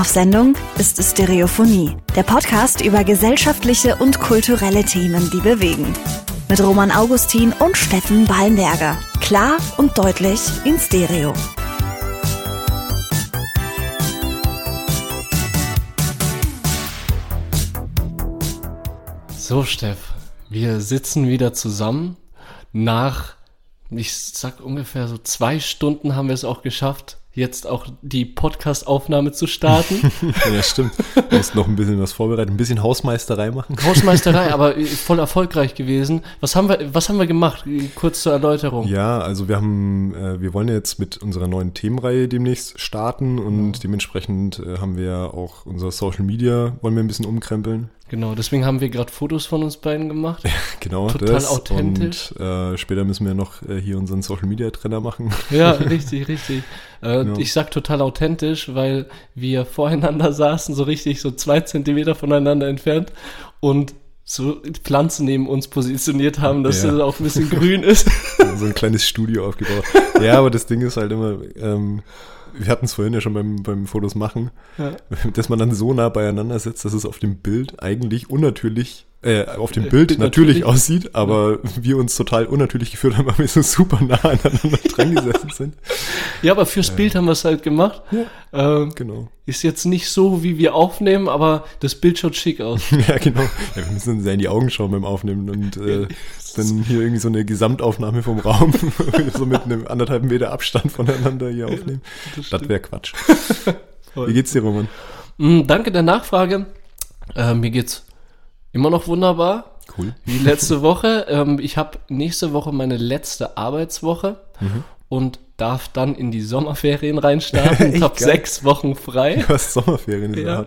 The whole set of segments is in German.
Auf Sendung ist Stereophonie, der Podcast über gesellschaftliche und kulturelle Themen, die bewegen. Mit Roman Augustin und Steffen Ballenberger. Klar und deutlich in Stereo. So, Steff, wir sitzen wieder zusammen. Nach, ich sag ungefähr so zwei Stunden haben wir es auch geschafft, jetzt auch die Podcast-Aufnahme zu starten. ja, stimmt. Du musst noch ein bisschen was vorbereiten, ein bisschen Hausmeisterei machen. Hausmeisterei, aber voll erfolgreich gewesen. Was haben wir, was haben wir gemacht? Kurz zur Erläuterung. Ja, also wir haben, äh, wir wollen jetzt mit unserer neuen Themenreihe demnächst starten und ja. dementsprechend äh, haben wir auch unser Social Media, wollen wir ein bisschen umkrempeln. Genau, deswegen haben wir gerade Fotos von uns beiden gemacht. Ja, genau, total das. authentisch. Und äh, später müssen wir noch äh, hier unseren Social Media Trainer machen. Ja, richtig, richtig. Äh, genau. Ich sag total authentisch, weil wir voreinander saßen, so richtig so zwei Zentimeter voneinander entfernt und so Pflanzen neben uns positioniert haben, dass ja. es auch ein bisschen grün ist. so ein kleines Studio aufgebaut. Ja, aber das Ding ist halt immer, ähm, wir hatten es vorhin ja schon beim, beim Fotos machen, ja. dass man dann so nah beieinander sitzt, dass es auf dem Bild eigentlich unnatürlich äh, auf dem Bild natürlich, natürlich aussieht, aber wir uns total unnatürlich gefühlt haben, weil wir so super nah aneinander dran gesessen sind. Ja, aber fürs ja. Bild haben wir es halt gemacht. Ja, ähm, genau. Ist jetzt nicht so, wie wir aufnehmen, aber das Bild schaut schick aus. ja, genau. Ja, wir müssen uns ja in die Augen schauen beim Aufnehmen und äh, dann hier irgendwie so eine Gesamtaufnahme vom Raum, so mit einem anderthalb Meter Abstand voneinander hier aufnehmen. das, das wäre Quatsch. wie geht's dir, Roman? Mm, danke der Nachfrage. Äh, mir geht's Immer noch wunderbar. Cool. Wie letzte Woche. Ähm, ich habe nächste Woche meine letzte Arbeitswoche mhm. und darf dann in die Sommerferien reinstarten. Ich habe sechs Wochen frei. Du hast Sommerferien ja.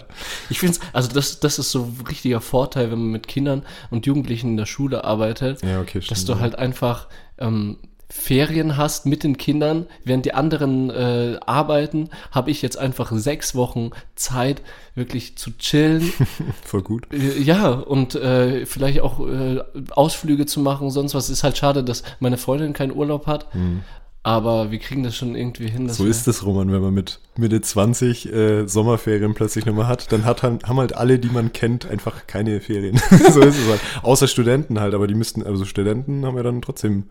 Ich finde also das, das ist so ein richtiger Vorteil, wenn man mit Kindern und Jugendlichen in der Schule arbeitet, ja, okay, stimmt, dass du halt einfach ähm, Ferien hast mit den Kindern, während die anderen äh, arbeiten, habe ich jetzt einfach sechs Wochen Zeit, wirklich zu chillen. Voll gut. Äh, ja, und äh, vielleicht auch äh, Ausflüge zu machen, sonst was. Ist halt schade, dass meine Freundin keinen Urlaub hat. Mhm. Aber wir kriegen das schon irgendwie hin. so ist es, Roman, wenn man mit Mitte 20 äh, Sommerferien plötzlich nochmal hat, dann hat, haben halt alle, die man kennt, einfach keine Ferien. so ist es halt. Außer Studenten halt, aber die müssten, also Studenten haben ja dann trotzdem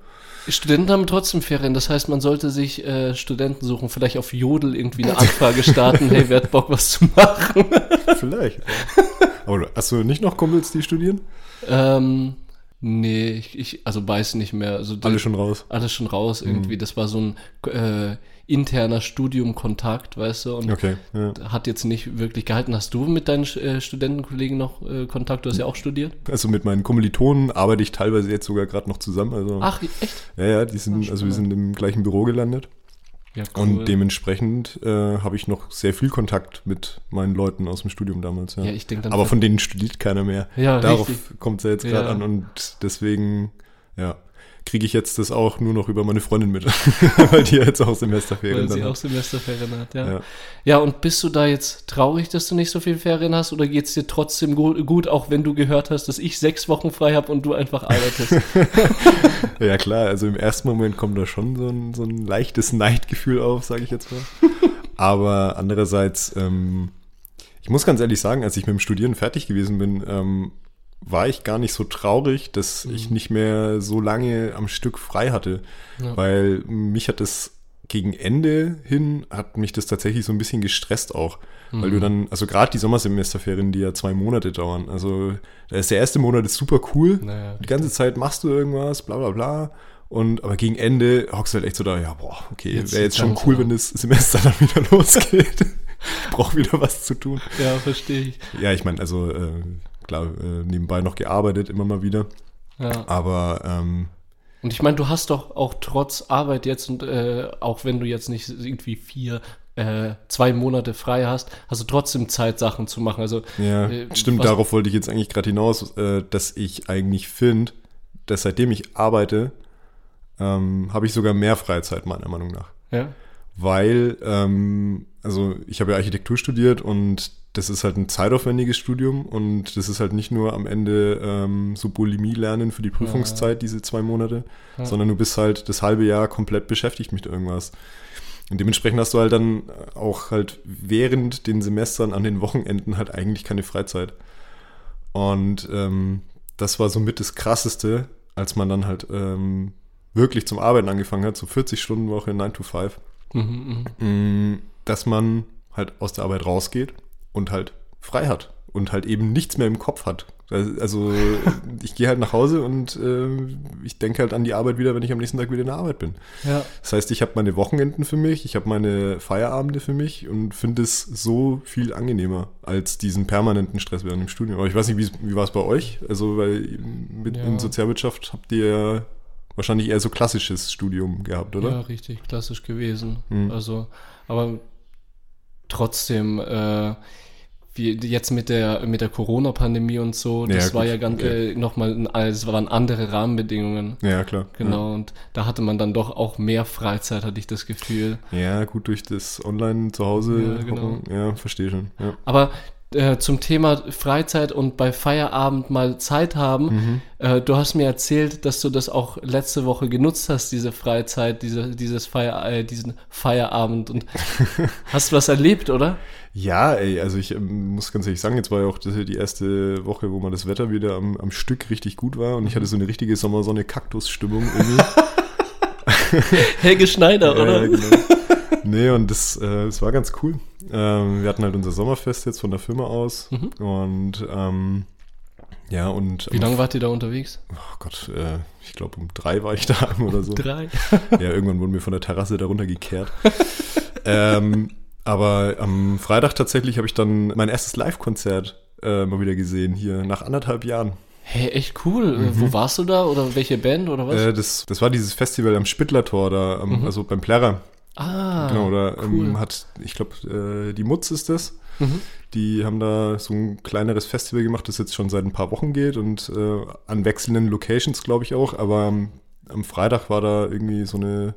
Studenten haben trotzdem Ferien, das heißt, man sollte sich äh, Studenten suchen, vielleicht auf Jodel irgendwie eine Anfrage starten, hey, wer hat Bock, was zu machen? vielleicht. Aber hast du nicht noch Kumpels, die studieren? Ähm, nee, ich, ich also weiß nicht mehr. Also alles schon raus? Alles schon raus irgendwie. Mhm. Das war so ein äh, interner Studiumkontakt, weißt du, und okay, ja. hat jetzt nicht wirklich gehalten. Hast du mit deinen äh, Studentenkollegen noch äh, Kontakt? Du hast ja auch studiert. Also mit meinen Kommilitonen arbeite ich teilweise jetzt sogar gerade noch zusammen. Also, Ach, echt? Ja, ja, die sind, also wir sind im gleichen Büro gelandet. Ja, cool. Und dementsprechend äh, habe ich noch sehr viel Kontakt mit meinen Leuten aus dem Studium damals. Ja, ja ich denke Aber von denen studiert keiner mehr. Ja, Darauf kommt es ja jetzt gerade an und deswegen, ja kriege ich jetzt das auch nur noch über meine Freundin mit, weil die jetzt auch Semesterferien weil sie auch Semesterferien hat, ja. ja. ja. und bist du da jetzt traurig, dass du nicht so viel Ferien hast oder geht es dir trotzdem gut, auch wenn du gehört hast, dass ich sechs Wochen frei habe und du einfach arbeitest? ja klar, also im ersten Moment kommt da schon so ein, so ein leichtes Neidgefühl auf, sage ich jetzt mal. Aber andererseits, ähm, ich muss ganz ehrlich sagen, als ich mit dem Studieren fertig gewesen bin, ähm, war ich gar nicht so traurig, dass mhm. ich nicht mehr so lange am Stück frei hatte, ja. weil mich hat das gegen Ende hin hat mich das tatsächlich so ein bisschen gestresst auch, mhm. weil du mhm. dann, also gerade die Sommersemesterferien, die ja zwei Monate dauern, also da ist der erste Monat ist super cool, naja, die ganze Zeit machst du irgendwas, bla bla bla. Und aber gegen Ende hockst du halt echt so da, ja, boah, okay, wäre jetzt schon cool, wenn das Semester dann wieder losgeht. Brauch wieder was zu tun. Ja, verstehe ich. Ja, ich meine, also äh, klar, äh, nebenbei noch gearbeitet, immer mal wieder. Ja. Aber ähm, und ich meine, du hast doch auch trotz Arbeit jetzt und äh, auch wenn du jetzt nicht irgendwie vier, äh, zwei Monate frei hast, hast du trotzdem Zeit, Sachen zu machen. Also ja, äh, stimmt. Darauf wollte ich jetzt eigentlich gerade hinaus, äh, dass ich eigentlich finde, dass seitdem ich arbeite, ähm, habe ich sogar mehr Freizeit meiner Meinung nach. Ja. Weil, ähm, also ich habe ja Architektur studiert und das ist halt ein zeitaufwendiges Studium und das ist halt nicht nur am Ende ähm, so Bulimie lernen für die Prüfungszeit, ja. diese zwei Monate, ja. sondern du bist halt das halbe Jahr komplett beschäftigt mit irgendwas. Und dementsprechend hast du halt dann auch halt während den Semestern an den Wochenenden halt eigentlich keine Freizeit. Und ähm, das war somit das Krasseste, als man dann halt ähm, wirklich zum Arbeiten angefangen hat, so 40 Stunden Woche, 9 to 5, mhm, mm, dass man halt aus der Arbeit rausgeht und halt frei hat und halt eben nichts mehr im Kopf hat. Also ich gehe halt nach Hause und äh, ich denke halt an die Arbeit wieder, wenn ich am nächsten Tag wieder in der Arbeit bin. Ja. Das heißt, ich habe meine Wochenenden für mich, ich habe meine Feierabende für mich und finde es so viel angenehmer als diesen permanenten Stress während dem Studium. Aber ich weiß nicht, wie, wie war es bei euch? Also weil mit, ja. in Sozialwirtschaft habt ihr wahrscheinlich eher so klassisches Studium gehabt, oder? Ja, richtig, klassisch gewesen. Hm. Also, aber trotzdem, äh, wie jetzt mit der mit der Corona-Pandemie und so, das ja, war ja ganz okay. äh, nochmal, es waren andere Rahmenbedingungen. Ja, klar. Genau, ja. und da hatte man dann doch auch mehr Freizeit, hatte ich das Gefühl. Ja, gut, durch das Online zu Hause. Ja, genau. ja verstehe schon. Aber äh, zum Thema Freizeit und bei Feierabend mal Zeit haben. Mhm. Äh, du hast mir erzählt, dass du das auch letzte Woche genutzt hast, diese Freizeit, diese, dieses Feier, äh, diesen Feierabend. Und hast du was erlebt, oder? Ja, ey, also ich ähm, muss ganz ehrlich sagen, jetzt war ja auch die erste Woche, wo mal das Wetter wieder am, am Stück richtig gut war und ich hatte so eine richtige Sommersonne-Kaktus-Stimmung irgendwie. Helge Schneider, oder? Ja, genau. Nee, und das, äh, das war ganz cool. Ähm, wir hatten halt unser Sommerfest jetzt von der Firma aus mhm. und ähm, ja, und. Wie lange wart ihr da unterwegs? Oh Gott, äh, ich glaube um drei war ich da oder so. drei? ja, irgendwann wurden wir von der Terrasse darunter gekehrt. ähm, aber am Freitag tatsächlich habe ich dann mein erstes Live-Konzert äh, mal wieder gesehen, hier nach anderthalb Jahren. Hey, echt cool. Mhm. Wo warst du da oder welche Band oder was? Äh, das, das war dieses Festival am Spittlertor da, am, mhm. also beim Plärrer. Ah, genau, da ähm, cool. ähm, hat, ich glaube, äh, die Mutz ist das. Mhm. Die haben da so ein kleineres Festival gemacht, das jetzt schon seit ein paar Wochen geht und äh, an wechselnden Locations, glaube ich auch. Aber am, am Freitag war da irgendwie so eine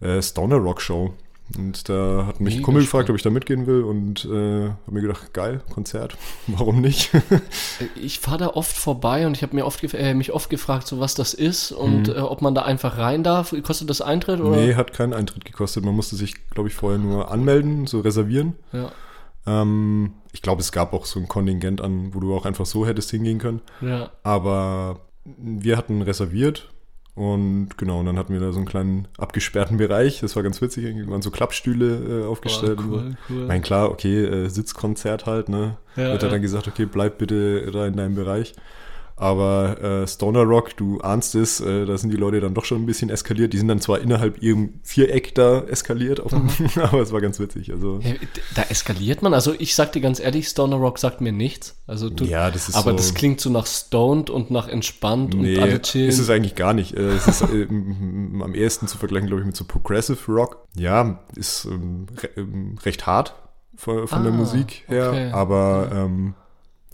äh, Stoner Rock Show. Und da hat mich ein Kumpel gefragt, ob ich da mitgehen will und äh, habe mir gedacht, geil, Konzert, warum nicht? ich fahre da oft vorbei und ich habe mir oft äh, mich oft gefragt, so was das ist und mhm. äh, ob man da einfach rein darf. Kostet das Eintritt? Oder? Nee, hat keinen Eintritt gekostet. Man musste sich, glaube ich, vorher nur anmelden, so reservieren. Ja. Ähm, ich glaube, es gab auch so ein Kontingent an, wo du auch einfach so hättest hingehen können. Ja. Aber wir hatten reserviert und genau, und dann hatten wir da so einen kleinen abgesperrten Bereich. Das war ganz witzig. Irgendwie waren so Klappstühle äh, aufgestellt. Oh, cool, cool. Ich meine, klar, okay, äh, Sitzkonzert halt, ne? Ja, Wird ja. dann gesagt, okay, bleib bitte da in deinem Bereich. Aber äh, Stoner Rock, du ahnst es, äh, da sind die Leute dann doch schon ein bisschen eskaliert. Die sind dann zwar innerhalb ihrem Viereck da eskaliert, dem, aber es war ganz witzig. Also da eskaliert man. Also ich sag dir ganz ehrlich, Stoner Rock sagt mir nichts. Also du, ja, das ist aber so, das klingt so nach stoned und nach entspannt nee, und alle chillen. Ist es eigentlich gar nicht. Äh, es ist äh, am ehesten zu vergleichen, glaube ich, mit so Progressive Rock. Ja, ist ähm, re ähm, recht hart von, von ah, der Musik her, okay. aber ähm,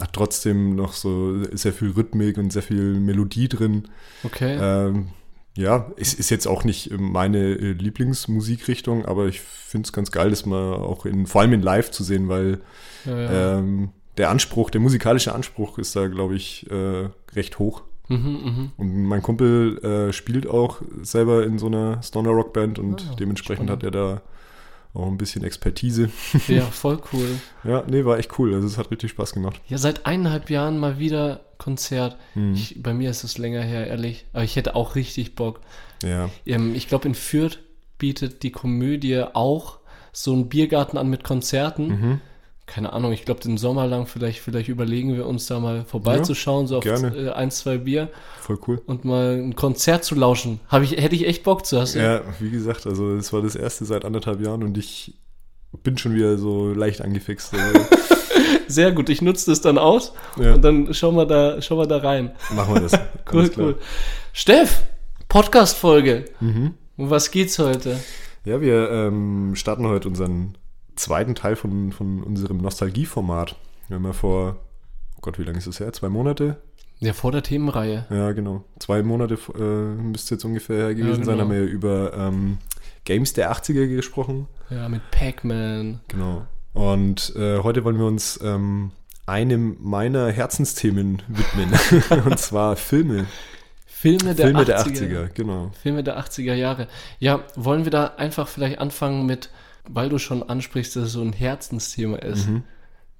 hat trotzdem noch so sehr viel Rhythmik und sehr viel Melodie drin. Okay. Ähm, ja, es ist jetzt auch nicht meine äh, Lieblingsmusikrichtung, aber ich finde es ganz geil, das mal auch in, vor allem in Live zu sehen, weil ja, ja. Ähm, der Anspruch, der musikalische Anspruch ist da, glaube ich, äh, recht hoch. Mhm, mh. Und mein Kumpel äh, spielt auch selber in so einer Stoner Rock Band und ah, dementsprechend spannend. hat er da auch ein bisschen Expertise. Ja, voll cool. ja, nee, war echt cool. Also es hat richtig Spaß gemacht. Ja, seit eineinhalb Jahren mal wieder Konzert. Hm. Ich, bei mir ist es länger her, ehrlich. Aber ich hätte auch richtig Bock. Ja. Ähm, ich glaube, in Fürth bietet die Komödie auch so einen Biergarten an mit Konzerten. Mhm keine Ahnung, ich glaube, den Sommer lang vielleicht, vielleicht überlegen wir uns da mal vorbeizuschauen, ja, so auf äh, ein, zwei Bier. Voll cool. Und mal ein Konzert zu lauschen. Hab ich, hätte ich echt Bock zu hast. Ja, wie gesagt, also es war das erste seit anderthalb Jahren und ich bin schon wieder so leicht angefixt. Also Sehr gut, ich nutze das dann aus ja. und dann schauen wir da, schauen wir da rein. Machen wir das. cool, cool. Steff, Podcast-Folge. Mhm. Um was geht's heute? Ja, wir ähm, starten heute unseren zweiten Teil von, von unserem Nostalgieformat. Wir haben ja vor, oh Gott, wie lange ist das her? Zwei Monate? Ja, vor der Themenreihe. Ja, genau. Zwei Monate äh, müsste jetzt ungefähr her gewesen ja, genau. sein, haben wir über ähm, Games der 80er gesprochen. Ja, mit Pac-Man. Genau. Und äh, heute wollen wir uns ähm, einem meiner Herzensthemen widmen. Und zwar Filme. Filme der Filme 80er. der 80er, genau. Filme der 80er Jahre. Ja, wollen wir da einfach vielleicht anfangen mit, weil du schon ansprichst, dass es so ein Herzensthema ist, Mhm.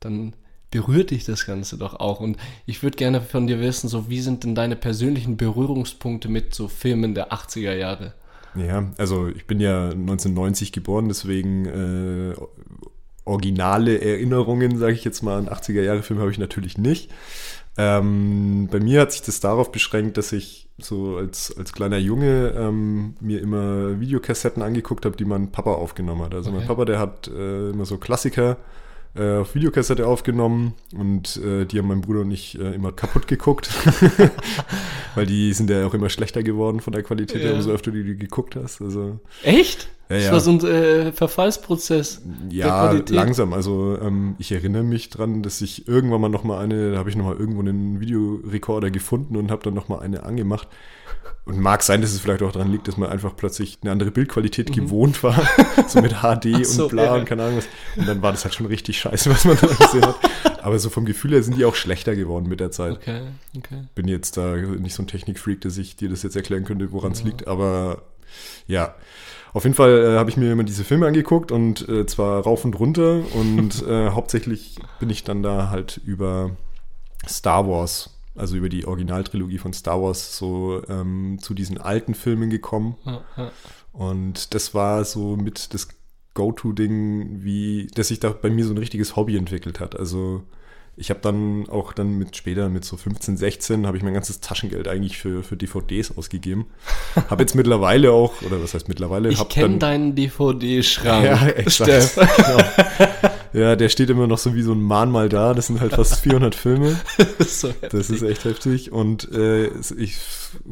dann berührt dich das Ganze doch auch. Und ich würde gerne von dir wissen, so wie sind denn deine persönlichen Berührungspunkte mit so Filmen der 80er Jahre? Ja, also ich bin ja 1990 geboren, deswegen äh, originale Erinnerungen, sage ich jetzt mal, an 80er-Jahre-Filme habe ich natürlich nicht. Ähm, bei mir hat sich das darauf beschränkt, dass ich so als, als kleiner Junge ähm, mir immer Videokassetten angeguckt habe, die mein Papa aufgenommen hat. Also mein Okay. Papa, der hat äh, immer so Klassiker äh, auf Videokassette aufgenommen und äh, die haben mein Bruder und ich äh, immer kaputt geguckt, weil die sind ja auch immer schlechter geworden von der Qualität, Ja. umso öfter du die geguckt hast. Also Echt? Ja, das ja. war so ein äh, Verfallsprozess. ja, langsam. Also ähm, ich erinnere mich dran, dass ich irgendwann mal noch mal eine, da habe ich noch mal irgendwo einen Videorekorder gefunden und habe dann noch mal eine angemacht. Und mag sein, dass es vielleicht auch daran liegt, dass man einfach plötzlich eine andere Bildqualität gewohnt war, so mit HD Mhm. So, und bla ja. und keine Ahnung was. Und dann war das halt schon richtig scheiße, was man da gesehen hat. Aber so vom Gefühl her sind die auch schlechter geworden mit der Zeit. Okay, okay. Bin jetzt da nicht so ein Technikfreak, dass ich dir das jetzt erklären könnte, woran es liegt, aber ja. Auf jeden Fall äh, habe ich mir immer diese Filme angeguckt und äh, zwar rauf und runter und äh, hauptsächlich bin ich dann da halt über Star Wars, also über die Originaltrilogie von Star Wars so ähm, zu diesen alten Filmen gekommen und das war so mit das Go-To-Ding, wie, dass sich da bei mir so ein richtiges Hobby entwickelt hat. Also ich habe dann auch dann mit später, mit so 15, 16, habe ich mein ganzes Taschengeld eigentlich für, für DVDs ausgegeben. habe jetzt mittlerweile auch, oder was heißt mittlerweile? Ich kenne deinen DVD-Schrank. ja, exakt. Genau. Ja, der steht immer noch so wie so ein Mahnmal da. Das sind halt fast 400 Filme. so Das ist echt heftig. Und äh, ich,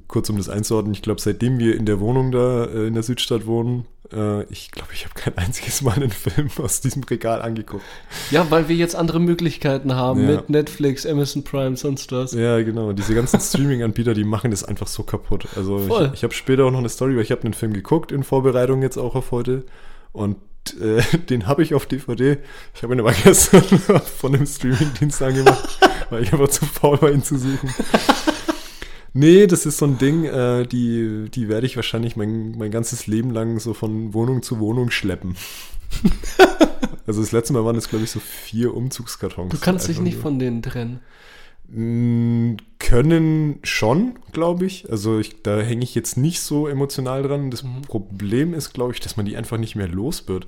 kurz um das einzuordnen, ich glaube, seitdem wir in der Wohnung da äh, in der Südstadt wohnen, ich glaube, ich habe kein einziges Mal einen Film aus diesem Regal angeguckt. Ja, weil wir jetzt andere Möglichkeiten haben Ja. mit Netflix, Amazon Prime, sonst was. Ja, genau. Diese ganzen Streaming-Anbieter, die machen das einfach so kaputt. Also Voll. ich, ich habe später auch noch eine Story, weil ich habe einen Film geguckt in Vorbereitung jetzt auch auf heute. Und äh, den habe ich auf DVD. Ich habe ihn aber gestern von dem Streaming-Dienst angemacht, weil ich einfach zu faul war, ihn zu suchen. Nee, das ist so ein Ding, äh, die, die werde ich wahrscheinlich mein, mein ganzes Leben lang so von Wohnung zu Wohnung schleppen. also das letzte Mal waren es, glaube ich, so vier Umzugskartons. Du kannst dich Einfach nicht nur. von denen trennen. Mm, Können schon, glaube ich. Also ich, da hänge ich jetzt nicht so emotional dran. Das Mhm. Problem ist, glaube ich, dass man die einfach nicht mehr los wird.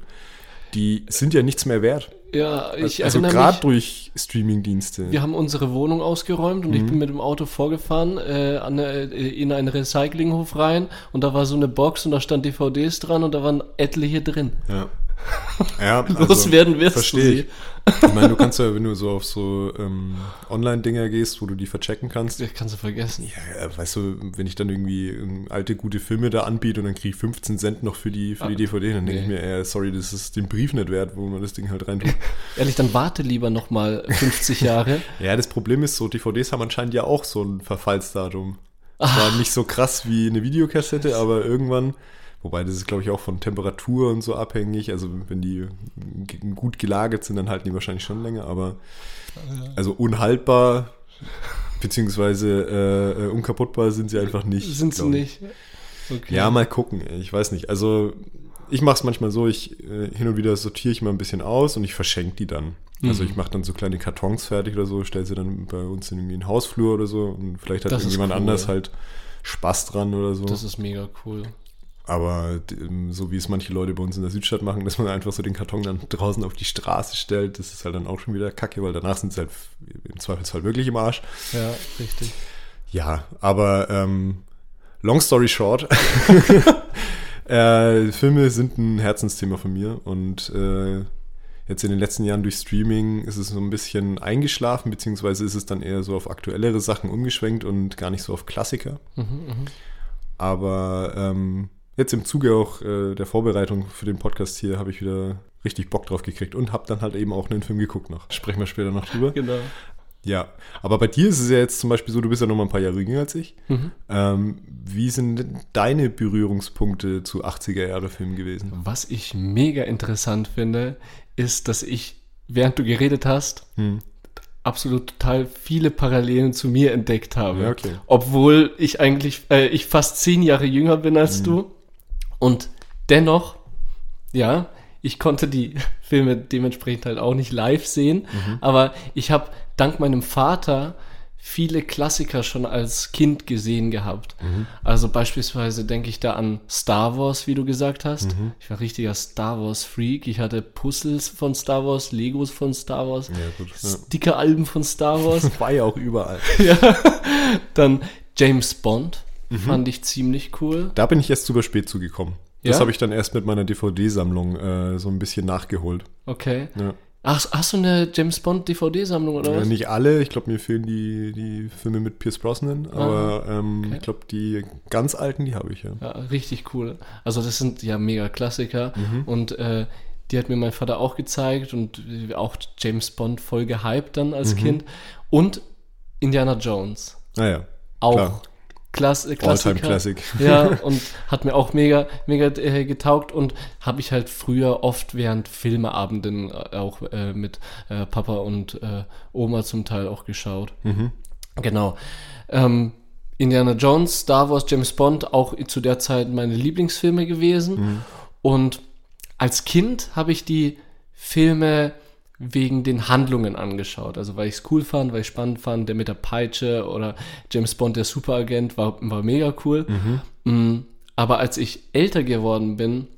Die sind ja nichts mehr wert. Ja, ich also gerade durch Streaming-Dienste. wir haben unsere Wohnung ausgeräumt und ich bin mit dem Auto vorgefahren äh, an eine, in einen Recyclinghof rein und da war so eine Box und da stand DVDs dran und da waren etliche drin. Ja. Ja, Loswerden wirst du verstehe sie. ich. Ich meine, du kannst ja, wenn du so auf so ähm, Online-Dinger gehst, wo du die verchecken kannst, Das kannst du vergessen. Ja, weißt du, wenn ich dann irgendwie ähm, alte, gute Filme da anbiete und dann kriege ich 15 Cent noch für die, für die Ah, DVD, dann denke nee. ich mir, äh, sorry, das ist den Brief nicht wert, wo man das Ding halt reintut. Ehrlich, dann warte lieber noch mal 50 Jahre. ja, das Problem ist so, DVDs haben anscheinend ja auch so ein Verfallsdatum. Zwar nicht so krass wie eine Videokassette, aber irgendwann, wobei das ist, glaube ich, auch von Temperatur und so abhängig. Also wenn die gut gelagert sind, dann halten die wahrscheinlich schon länger, aber also unhaltbar beziehungsweise äh, äh, unkaputtbar sind sie einfach nicht. Sind sie nicht? Okay. Ja, mal gucken. Ich weiß nicht. Also ich mache es manchmal so, ich äh, hin und wieder sortiere ich mal ein bisschen aus und ich verschenke die dann. Also Mhm. ich mache dann so kleine Kartons fertig oder so, stelle sie dann bei uns in irgendwie den Hausflur oder so und vielleicht hat Das irgendjemand cool. anders halt Spaß dran oder so. Das ist mega cool. Aber ähm, so wie es manche Leute bei uns in der Südstadt machen, dass man einfach so den Karton dann draußen auf die Straße stellt, das ist halt dann auch schon wieder kacke, weil danach sind sie halt im Zweifelsfall wirklich im Arsch. Ja, richtig. Ja, aber ähm, long story short, äh, Filme sind ein Herzensthema von mir und äh, jetzt in den letzten Jahren durch Streaming ist es so ein bisschen eingeschlafen, beziehungsweise ist es dann eher so auf aktuellere Sachen umgeschwenkt und gar nicht so auf Klassiker. Mhm, mhm. Aber ähm, jetzt im Zuge auch äh, der Vorbereitung für den Podcast hier habe ich wieder richtig Bock drauf gekriegt und habe dann halt eben auch einen Film geguckt noch. Sprechen wir später noch drüber. Genau. Ja, aber bei dir ist es ja jetzt zum Beispiel so, du bist ja noch mal ein paar Jahre jünger als ich. Mhm. Ähm, wie sind denn deine Berührungspunkte zu 80er-Jahre-Filmen gewesen? Was ich mega interessant finde, ist, dass ich, während du geredet hast, Hm. absolut total viele Parallelen zu mir entdeckt habe. Ja, okay. Obwohl ich eigentlich, äh, ich fast zehn Jahre jünger bin als du. Und dennoch, ja, ich konnte die Filme dementsprechend halt auch nicht live sehen. Aber ich habe dank meinem Vater viele Klassiker schon als Kind gesehen gehabt. Also beispielsweise denke ich da an Star Wars, wie du gesagt hast. Ich war richtiger Star Wars Freak. Ich hatte Puzzles von Star Wars, Legos von Star Wars, Ja, gut. Sticker-Alben von Star Wars. War ja auch überall. ja. Dann James Bond fand ich ziemlich cool. Da bin ich erst super spät zugekommen. Das Ja? habe ich dann erst mit meiner DVD-Sammlung äh, so ein bisschen nachgeholt. Okay. Ja. Ach, hast du eine James Bond DVD-Sammlung oder was? nicht alle, ich glaube, mir fehlen die, die Filme mit Pierce Brosnan, aber ähm, Ah, okay. ich glaube, die ganz alten, die habe ich ja. Ja, richtig cool. Also das sind ja mega Klassiker Mhm. und äh, die hat mir mein Vater auch gezeigt und äh, auch James Bond voll gehypt dann Mhm. als Kind und Indiana Jones Naja, auch Klar. Klass, äh, Klassiker. Alltime Classic. Ja, und hat mir auch mega, mega äh, getaugt und habe ich halt früher oft während Filmeabenden äh, auch äh, mit äh, Papa und äh, Oma zum Teil auch geschaut. Mhm. Genau. Ähm, Indiana Jones, Star Wars, James Bond, auch zu der Zeit meine Lieblingsfilme gewesen. Mhm. Und als Kind habe ich die Filme wegen den Handlungen angeschaut. Also weil ich es cool fand, weil ich spannend fand, der mit der Peitsche oder James Bond, der Superagent, war, war mega cool. Mm, Aber als ich älter geworden bin,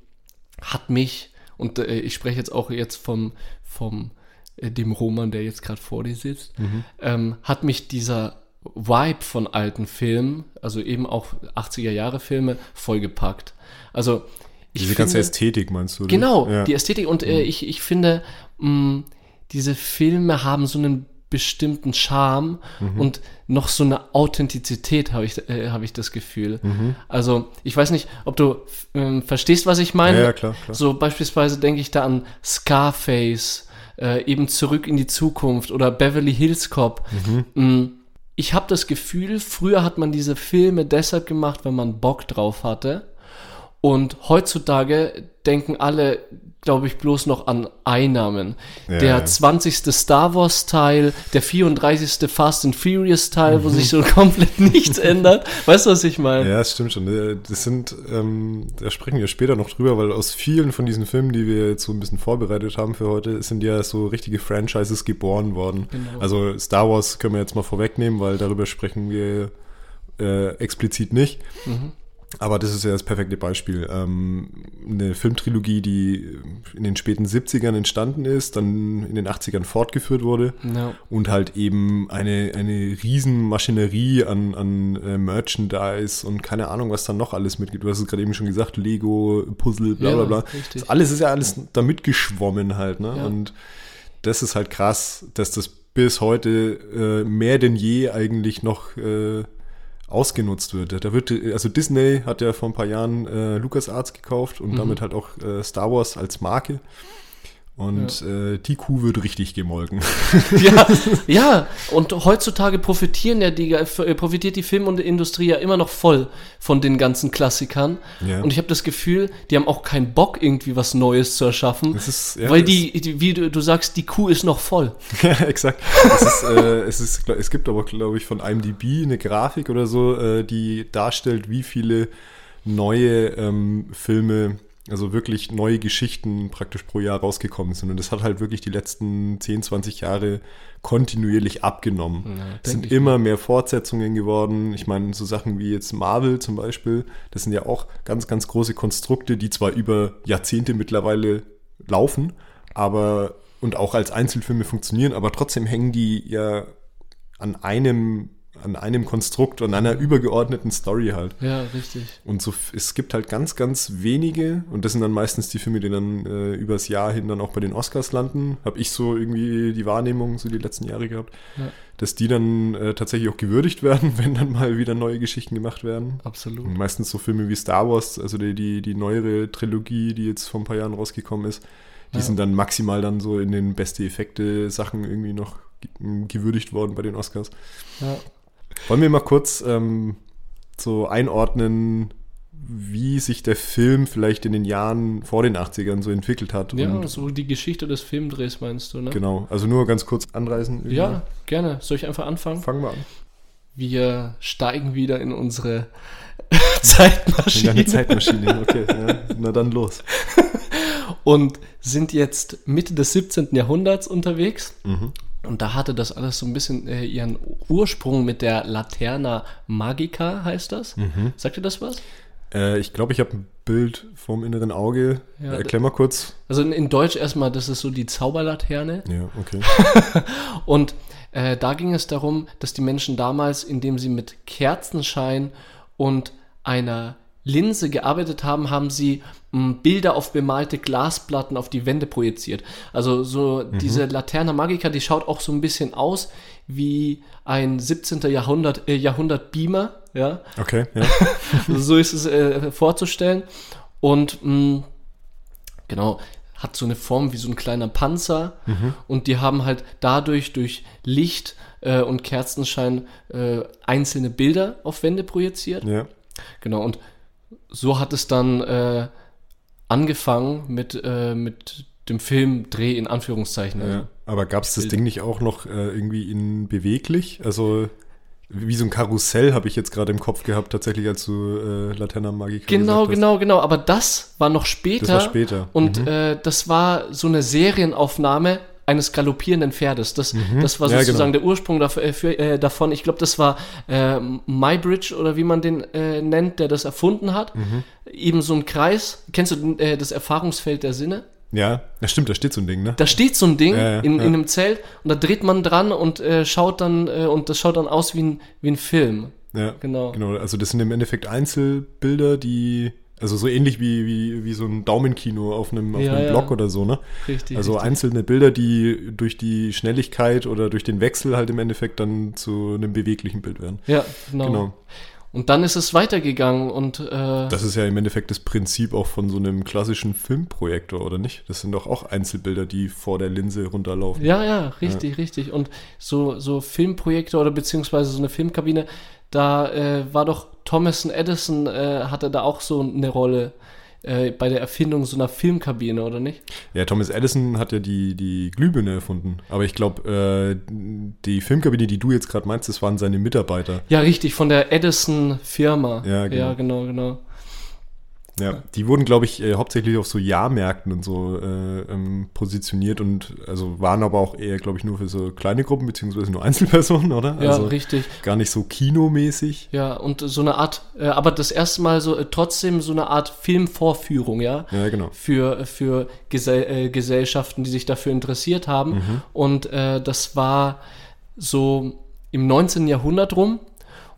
hat mich, und äh, ich spreche jetzt auch jetzt vom, vom äh, dem Roman, der jetzt gerade vor dir sitzt, ähm, hat mich dieser Vibe von alten Filmen, also eben auch 80er Jahre Filme, vollgepackt. Also ich Diese ganze finde- Ästhetik meinst du? Genau, ja. die Ästhetik. Und äh, ich, ich finde, mh, diese Filme haben so einen bestimmten Charme Mhm. und noch so eine Authentizität, habe ich, äh, habe ich das Gefühl. Mhm. Also, ich weiß nicht, ob du ähm, verstehst, was ich meine. Ja, ja, klar, klar. So beispielsweise denke ich da an Scarface, äh, eben Zurück in die Zukunft oder Beverly Hills Cop. Mhm. Mm, Ich habe das Gefühl, früher hat man diese Filme deshalb gemacht, wenn man Bock drauf hatte. Und heutzutage denken alle, glaube ich, bloß noch an Einnahmen. Ja, der ja. 20. Star Wars Teil, der 34. Fast and Furious Teil, wo sich so komplett nichts ändert. Weißt du, was ich meine? Ja, das stimmt schon. Äh, Das sind, ähm, da sprechen wir später noch drüber, weil aus vielen von diesen Filmen, die wir jetzt so ein bisschen vorbereitet haben für heute, sind ja so richtige Franchises geboren worden. Genau. Also Star Wars können wir jetzt mal vorwegnehmen, weil darüber sprechen wir äh, explizit nicht. Aber das ist ja das perfekte Beispiel. Ähm, eine Filmtrilogie, die in den späten 70ern entstanden ist, dann in den 80ern fortgeführt wurde Ja. und halt eben eine, eine Riesenmaschinerie an, an äh, Merchandise und keine Ahnung, was dann noch alles mitgeht. Du hast es gerade eben schon gesagt, Lego, Puzzle, bla bla Ja, bla. richtig. Das alles ist ja alles da mitgeschwommen halt, ne? Ja. Und das ist halt krass, dass das bis heute äh, mehr denn je eigentlich noch äh, ausgenutzt wird. Da wird, also Disney hat ja vor ein paar Jahren äh, LucasArts gekauft Mhm. und damit halt auch äh, Star Wars als Marke. Und äh, die Kuh wird richtig gemolken. ja, ja, und heutzutage profitieren ja die, äh, profitiert die Filmindustrie ja immer noch voll von den ganzen Klassikern. Ja. Und ich habe das Gefühl, die haben auch keinen Bock, irgendwie was Neues zu erschaffen. Ist- ja, weil die, die, wie du, sagst, die Kuh ist noch voll. Ja, exakt. Es, ist, äh, es, ist, es gibt aber, glaube ich, von IMDb eine Grafik oder so, äh, die darstellt, wie viele neue ähm, Filme, also wirklich neue Geschichten praktisch pro Jahr rausgekommen sind. Und das hat halt wirklich die letzten 10, 20 Jahre kontinuierlich abgenommen. Ja, es sind immer mehr Fortsetzungen geworden. Ich meine, so Sachen wie jetzt Marvel zum Beispiel, das sind ja auch ganz, ganz große Konstrukte, die zwar über Jahrzehnte mittlerweile laufen, aber und auch als Einzelfilme funktionieren, aber trotzdem hängen die ja an einem, an einem Konstrukt und einer übergeordneten Story halt. Ja, richtig. Und so, es gibt halt ganz, ganz wenige, und das sind dann meistens die Filme, die dann äh, übers Jahr hin dann auch bei den Oscars landen. Habe ich so irgendwie die Wahrnehmung so die letzten Jahre gehabt, Ja. dass die dann äh, tatsächlich auch gewürdigt werden, wenn dann mal wieder neue Geschichten gemacht werden. Absolut. Und meistens so Filme wie Star Wars, also die, die, die neuere Trilogie, die jetzt vor ein paar Jahren rausgekommen ist, die Ja. sind dann maximal dann so in den beste Effekte Sachen irgendwie noch ge- gewürdigt worden bei den Oscars. Ja. Wollen wir mal kurz ähm, so einordnen, wie sich der Film vielleicht in den Jahren vor den 80ern so entwickelt hat. Ja, und so die Geschichte des Filmdrehs meinst du, ne? Genau, also nur ganz kurz anreißen. Ja, gerne. Soll ich einfach anfangen? Fangen wir an. Wir steigen wieder in unsere Zeitmaschine. In deine Zeitmaschine, okay. Ja, na dann los. Und sind jetzt Mitte des 17. Jahrhunderts unterwegs. Mhm. Und da hatte das alles so ein bisschen äh, ihren Ursprung mit der Laterna Magica, heißt das. Mhm. Sagt ihr das was? Äh, ich glaube, ich habe ein Bild vom inneren Auge. Ja, Erklär mal kurz. Also in, in Deutsch erstmal, das ist so die Zauberlaterne. Ja, okay. Und äh, da ging es darum, dass die Menschen damals, indem sie mit Kerzenschein und einer Linse gearbeitet haben, haben sie mh, Bilder auf bemalte Glasplatten auf die Wände projiziert. Also so diese Laterna Magica, die schaut auch so ein bisschen aus wie ein 17. Jahrhundert, äh, Jahrhundert Beamer, ja. Okay, ja. So ist es äh, vorzustellen. Und mh, genau, hat so eine Form wie so ein kleiner Panzer. Und die haben halt dadurch durch Licht äh, und Kerzenschein äh, einzelne Bilder auf Wände projiziert. ja. Genau, und so hat es dann äh, angefangen mit, äh, mit dem Filmdreh in Anführungszeichen. Ja, aber gab es das Ding nicht auch noch äh, irgendwie in beweglich? Also wie so ein Karussell habe ich jetzt gerade im Kopf gehabt, tatsächlich als du äh, Laterna Magica Genau, genau, genau. Aber das war noch später. Das war später. Und Mhm. äh, das war so eine Serienaufnahme eines galoppierenden Pferdes. Das, das war Mhm. Ja, sozusagen genau. der Ursprung dafür, äh, äh, davon. Ich glaube, das war äh, Mybridge oder wie man den äh, nennt, der das erfunden hat. Mhm. Eben so ein Kreis. Kennst du äh, das Erfahrungsfeld der Sinne? Ja, das stimmt, da steht so ein Ding, ne? Da steht so ein Ding Ja, ja, in, in einem Zelt und da dreht man dran und äh, schaut dann äh, und das schaut dann aus wie ein, wie ein Film. Ja, Genau. Genau, also das sind im Endeffekt Einzelbilder, die, also so ähnlich wie, wie, wie so ein Daumenkino auf einem, auf Ja, einem ja. Block oder so, ne? Richtig. Also richtig. einzelne Bilder, die durch die Schnelligkeit oder durch den Wechsel halt im Endeffekt dann zu einem beweglichen Bild werden. Ja, genau. Genau. Und dann ist es weitergegangen und äh, Das ist ja im Endeffekt das Prinzip auch von so einem klassischen Filmprojektor, oder nicht? Das sind doch auch Einzelbilder, die vor der Linse runterlaufen. Ja, ja, richtig, richtig. Und so, so Filmprojekte oder beziehungsweise so eine Filmkabine, da äh, war doch Thomas Edison, äh, hatte da auch so eine Rolle äh, bei der Erfindung so einer Filmkabine, oder nicht? Ja, Thomas Edison hat ja die, die Glühbirne erfunden. Aber ich glaube, äh, die Filmkabine, die du jetzt gerade meinst, das waren seine Mitarbeiter. Ja, richtig, von der Edison-Firma. Ja, genau. Ja, genau, genau. Ja, die wurden, glaube ich, äh, hauptsächlich auf so Jahrmärkten und so äh, ähm, positioniert und also waren aber auch eher, glaube ich, nur für so kleine Gruppen, beziehungsweise nur Einzelpersonen, oder? Ja, also richtig. gar nicht so kinomäßig. Ja, und so eine Art, äh, aber das erste Mal so äh, trotzdem so eine Art Filmvorführung, ja. Ja, genau. für, für Gesell äh, Gesellschaften, die sich dafür interessiert haben. Mhm. Und äh, das war so im 19. Jahrhundert rum.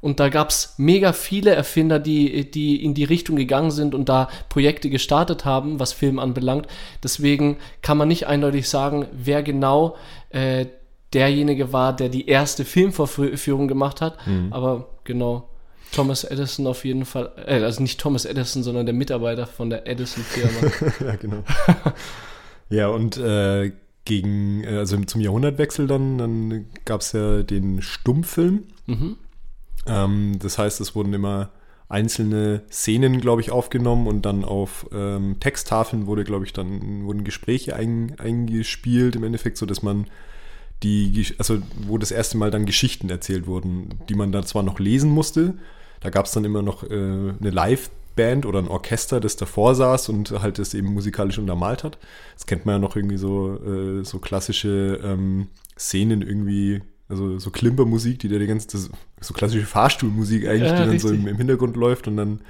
Und da gab es mega viele Erfinder, die, die in die Richtung gegangen sind und da Projekte gestartet haben, was Film anbelangt. Deswegen kann man nicht eindeutig sagen, wer genau äh, derjenige war, der die erste Filmvorführung gemacht hat. Aber genau, Thomas Edison auf jeden Fall, äh, also nicht Thomas Edison, sondern der Mitarbeiter von der Edison-Firma. ja, genau. ja, und äh, gegen, äh, also zum Jahrhundertwechsel dann, dann gab es ja den Stummfilm. mhm. Ähm, das heißt, es wurden immer einzelne Szenen, glaube ich, aufgenommen und dann auf ähm, Texttafeln wurde, glaube ich, dann wurden Gespräche ein, eingespielt, im Endeffekt, so dass man die, also wo das erste Mal dann Geschichten erzählt wurden, die man da zwar noch lesen musste, da gab es dann immer noch äh, eine Live-Band oder ein Orchester, das davor saß und halt das eben musikalisch untermalt hat. Das kennt man ja noch irgendwie so, äh, so klassische ähm, Szenen irgendwie, also so Klimpermusik, die da die ganze, so klassische Fahrstuhlmusik eigentlich, Ja, die dann so richtig. im, im Hintergrund läuft und dann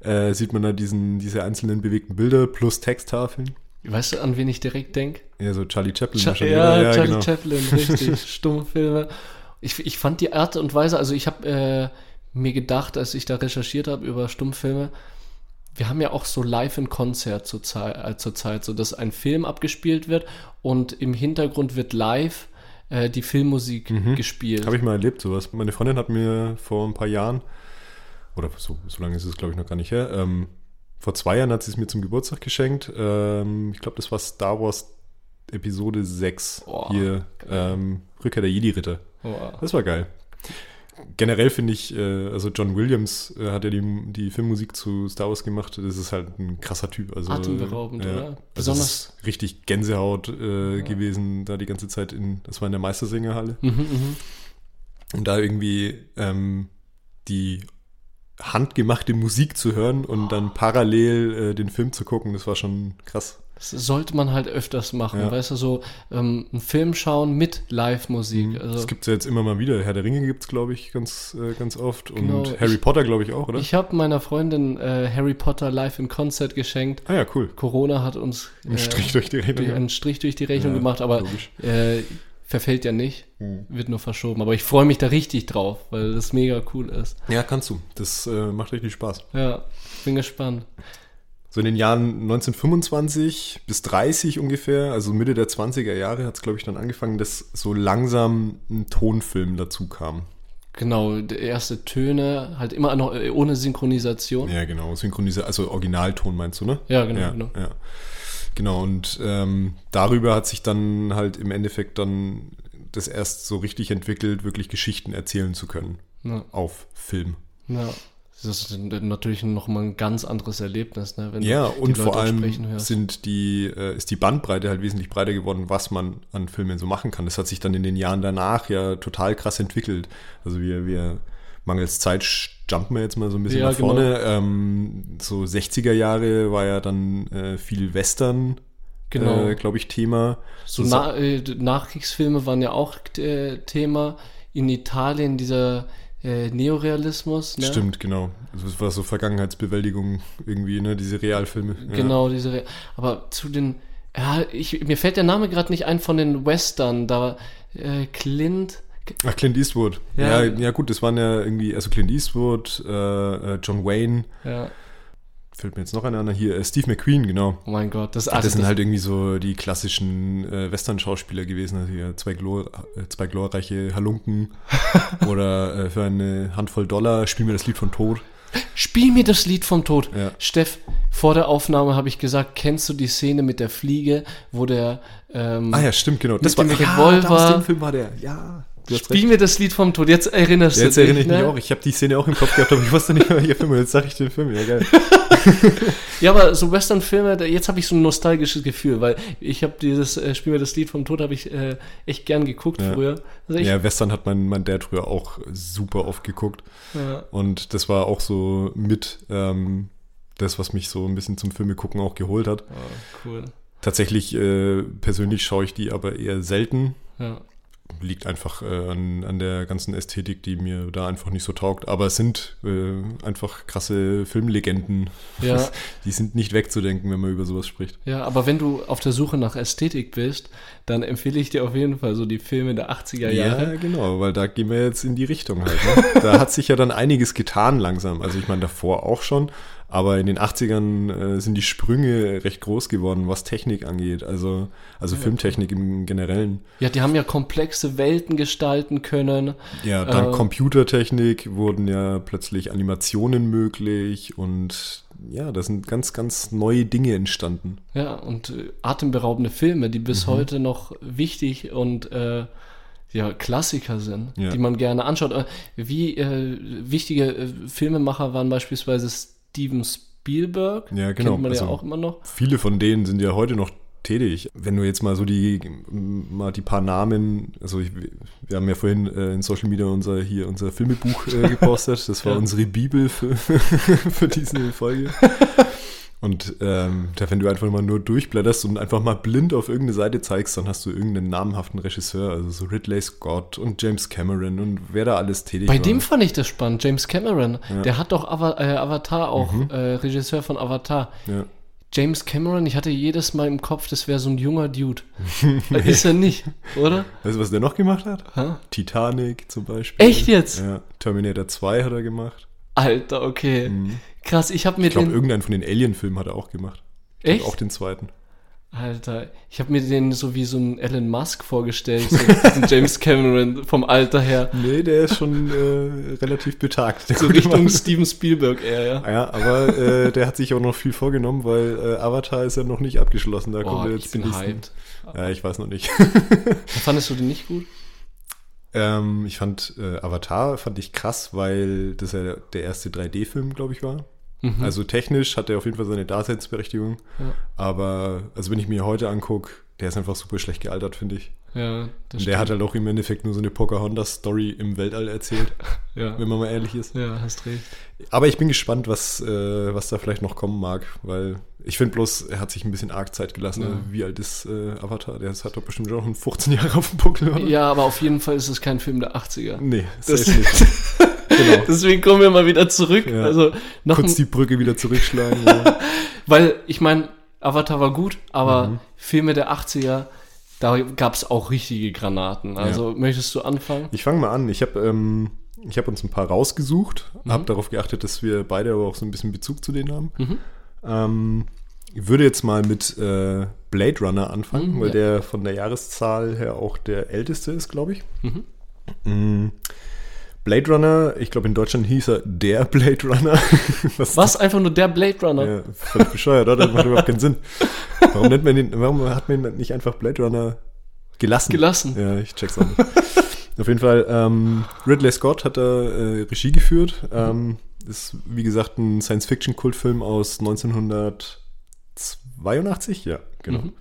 äh, sieht man da diesen, diese einzelnen bewegten Bilder plus Texttafeln. Weißt du, an wen ich direkt denke? Ja, so Charlie Chaplin Cha wahrscheinlich, ja, oder? Charlie genau. Chaplin, richtig. Stummfilme. Ich, ich fand die Art und Weise, also ich habe äh, mir gedacht, als ich da recherchiert habe über Stummfilme, wir haben ja auch so live in Konzert zur Zeit, äh, zur Zeit, so dass ein Film abgespielt wird und im Hintergrund wird live äh, die Filmmusik gespielt. Habe ich mal erlebt, sowas. Meine Freundin hat mir vor ein paar Jahren, oder so, so lange ist es, glaube ich, noch gar nicht her, ähm, vor zwei Jahren hat sie es mir zum Geburtstag geschenkt. Ähm, ich glaube, das war Star Wars Episode 6. Boah, Hier, ähm, Rückkehr der Jedi-Ritter. Oh, Das war geil. Generell finde ich, äh, also John Williams äh, hat ja die, die Filmmusik zu Star Wars gemacht. Das ist halt ein krasser Typ. Also, Atemberaubend, ja, oder? Also Besonders. es ist richtig Gänsehaut äh, gewesen, da die ganze Zeit in, das war in der Meistersingerhalle. Mhm, mhm. Und da irgendwie ähm, die handgemachte Musik zu hören und dann parallel äh, den Film zu gucken, das war schon krass. Das sollte man halt öfters machen, Ja. weißt du, so ähm, einen Film schauen mit Live-Musik. Also Das gibt es ja jetzt immer mal wieder. Herr der Ringe gibt es, glaube ich, ganz, äh, ganz oft. Und Genau, Harry ich- Potter, glaube ich, auch, oder? ich habe meiner Freundin äh, Harry Potter live in Konzert geschenkt. ah ja, cool. Corona hat uns äh, Ein Strich durch die Rechnung. einen Strich durch die Rechnung Ja, gemacht, aber äh, verfällt ja nicht, Mhm. wird nur verschoben. Aber ich freue mich da richtig drauf, weil das mega cool ist. Ja, kannst du. Das äh, macht richtig Spaß. Ja, bin gespannt. So in den Jahren 1925 bis 30 ungefähr, also Mitte der 20er Jahre, hat es, glaube ich, dann angefangen, dass so langsam ein Tonfilm dazu kam. Genau, die erste Töne, halt immer noch äh, ohne Synchronisation. Ja, genau. Synchronisiert, also Originalton meinst du, ne? Ja, genau, Ja, genau. ja. Genau, und ähm, darüber hat sich dann halt im Endeffekt dann das erst so richtig entwickelt, wirklich Geschichten erzählen zu können Ja, auf Film. ja. Das ist natürlich nochmal ein ganz anderes Erlebnis, ne? wenn Ja, du die und vor allem sind die, äh, ist die Bandbreite halt wesentlich breiter geworden, was man an Filmen so machen kann. Das hat sich dann in den Jahren danach ja total krass entwickelt. Also wir, wir mangels Zeit jumpen wir jetzt mal so ein bisschen Ja, nach vorne. Ähm, so 60er Jahre war ja dann äh, viel Western, Genau. äh, glaube ich, Thema. So Na äh, Nachkriegsfilme waren ja auch äh, Thema. In Italien dieser äh, Neorealismus. Ne? Stimmt, genau. Also es war so Vergangenheitsbewältigung irgendwie, ne, diese Realfilme. Ja. Genau, diese. Re Aber zu den. Ja, ich, mir fällt der Name gerade nicht ein von den Western. Da äh, Clint. Ach, Clint Eastwood. Ja, Ja. ja, gut, das waren ja irgendwie, also Clint Eastwood, äh, äh, John Wayne, Ja, fällt mir jetzt noch einer an, hier, äh, Steve McQueen, genau. oh mein Gott, das, Das, also sind das- halt irgendwie so die klassischen äh, Western-Schauspieler gewesen, also hier zwei, glor äh, zwei glorreiche Halunken oder äh, für eine Handvoll Dollar spielen wir das Lied von Tod. Spiel mir das Lied vom Tod. Ja. Steff, vor der Aufnahme habe ich gesagt, kennst du die Szene mit der Fliege, wo der ähm, Ah ja, stimmt, genau. Das war dem ja, Revolver. aus dem Film war der, ja. Spiel recht. mir das Lied vom Tod. Jetzt erinnerst Ja, jetzt du dich. erinnere ich mich ne? auch. Ich habe die Szene auch im Kopf gehabt, aber ich wusste nicht mehr, welcher Film. Jetzt sage ich den Film. Ja, geil. Ja, aber so Western-Filme, jetzt habe ich so ein nostalgisches Gefühl, weil ich habe dieses äh, Spiel mir das Lied vom Tod habe ich äh, echt gern geguckt Ja. früher. Also Ja, Western hat mein, mein Dad früher auch super oft geguckt. ja. Und das war auch so mit ähm, das, was mich so ein bisschen zum Filme gucken auch geholt hat. Ah, cool. Tatsächlich, äh, persönlich schaue ich die aber eher selten. Ja. Liegt einfach äh, an, an der ganzen Ästhetik, die mir da einfach nicht so taugt. Aber es sind äh, einfach krasse Filmlegenden. Ja. Die sind nicht wegzudenken, wenn man über sowas spricht. ja, aber wenn du auf der Suche nach Ästhetik bist, dann empfehle ich dir auf jeden Fall so die Filme der 80er Jahre. Ja, genau, weil da gehen wir jetzt in die Richtung halt. Ne? da hat sich ja dann einiges getan langsam. Also ich meine davor auch schon, aber in den 80ern äh, sind die Sprünge recht groß geworden, was Technik angeht. Also, also Filmtechnik im Generellen. Ja, die haben ja komplexe Welten gestalten können. Ja, dann Äh, Computertechnik wurden ja plötzlich Animationen möglich und ja, da sind ganz, ganz neue Dinge entstanden. Ja, und äh, atemberaubende Filme, die Mhm. bis heute noch wichtig und äh, ja, Klassiker sind, Ja. die man gerne anschaut. Äh, Wie äh, wichtige Filmemacher waren beispielsweise Steven Spielberg. Ja, genau, Kennt man ja also- auch immer noch. Viele von denen sind ja heute noch tätig. Wenn du jetzt mal so die mal die paar Namen, also ich, wir haben ja vorhin äh, in Social Media unser hier unser Filmebuch äh, gepostet. Das war Ja. unsere Bibel für, für diese Folge. Und ähm, da, wenn du einfach mal nur durchblätterst und einfach mal blind auf irgendeine Seite zeigst, dann hast du irgendeinen namhaften Regisseur, also so Ridley Scott und James Cameron und wer da alles tätig Bei war. dem fand ich das spannend, James Cameron. Ja. Mhm. Der hat doch Ava äh, Avatar auch, äh, Regisseur von Avatar. ja. James Cameron, ich hatte jedes Mal im Kopf, das wäre so ein junger Dude. Ist er nicht, oder? Weißt du, was der noch gemacht hat? Hä? Titanic zum Beispiel. Echt jetzt? Ja, Terminator 2 hat er gemacht. Alter, okay. Krass, ich habe mir Ich glaube, den. irgendeinen von den Alien-Filmen hat er auch gemacht. Echt? Auch den zweiten. Alter, ich habe mir den so wie so ein Elon Musk vorgestellt, so diesen James Cameron vom Alter her. Nee, der ist schon äh, relativ betagt. Der So Richtung Mann. Steven Spielberg eher, ja. Ja, aber äh, der hat sich auch noch viel vorgenommen, weil äh, Avatar ist ja noch nicht abgeschlossen. Da Boah, kommt ich bin nächsten- hyped. Ja, ich weiß noch nicht. Fandest du den nicht gut? Ähm, ich fand äh, Avatar fand ich krass, weil das ja der erste 3D-Film, glaube ich, war. Mhm. Also technisch hat er auf jeden Fall seine Daseinsberechtigung. Ja. Aber also wenn ich mir heute angucke, der ist einfach super schlecht gealtert, finde ich. Ja, das Und der hat halt auch im Endeffekt nur so eine Pocahontas-Story im Weltall erzählt, ja. wenn man mal ehrlich ist. Ja, hast recht. Aber ich bin gespannt, was, äh, was da vielleicht noch kommen mag, weil ich finde bloß, er hat sich ein bisschen arg Zeit gelassen. Ja. Wie alt ist äh, Avatar? Der hat doch bestimmt schon 15 Jahre auf dem Buckel, oder? Ja, aber auf jeden Fall ist es kein Film der 80er. Nee, das ist nicht. genau. Deswegen kommen wir mal wieder zurück. Ja. Also noch Kurz die Brücke wieder zurückschlagen. weil, ich meine, Avatar war gut, aber mhm. Filme der 80er da gab es auch richtige Granaten. Also ja. möchtest du anfangen? Ich fange mal an. Ich habe ähm, hab uns ein paar rausgesucht, mhm. habe darauf geachtet, dass wir beide aber auch so ein bisschen Bezug zu denen haben. Mhm. Ähm, ich würde jetzt mal mit äh, Blade Runner anfangen, mhm, weil ja. der von der Jahreszahl her auch der älteste ist, glaube ich. Mhm. Blade Runner, ich glaube in Deutschland hieß er der Blade Runner. Was, Was? Einfach nur der Blade Runner? Ja, völlig bescheuert, oder? Das macht überhaupt keinen Sinn. Warum nennt man den, warum hat man nicht einfach Blade Runner gelassen? Gelassen. Ja, ich check's auch nicht. Auf jeden Fall, ähm, Ridley Scott hat da äh, Regie geführt. Ähm, ist, wie gesagt, ein Science-Fiction-Kultfilm aus 1982. Ja, genau. Mhm.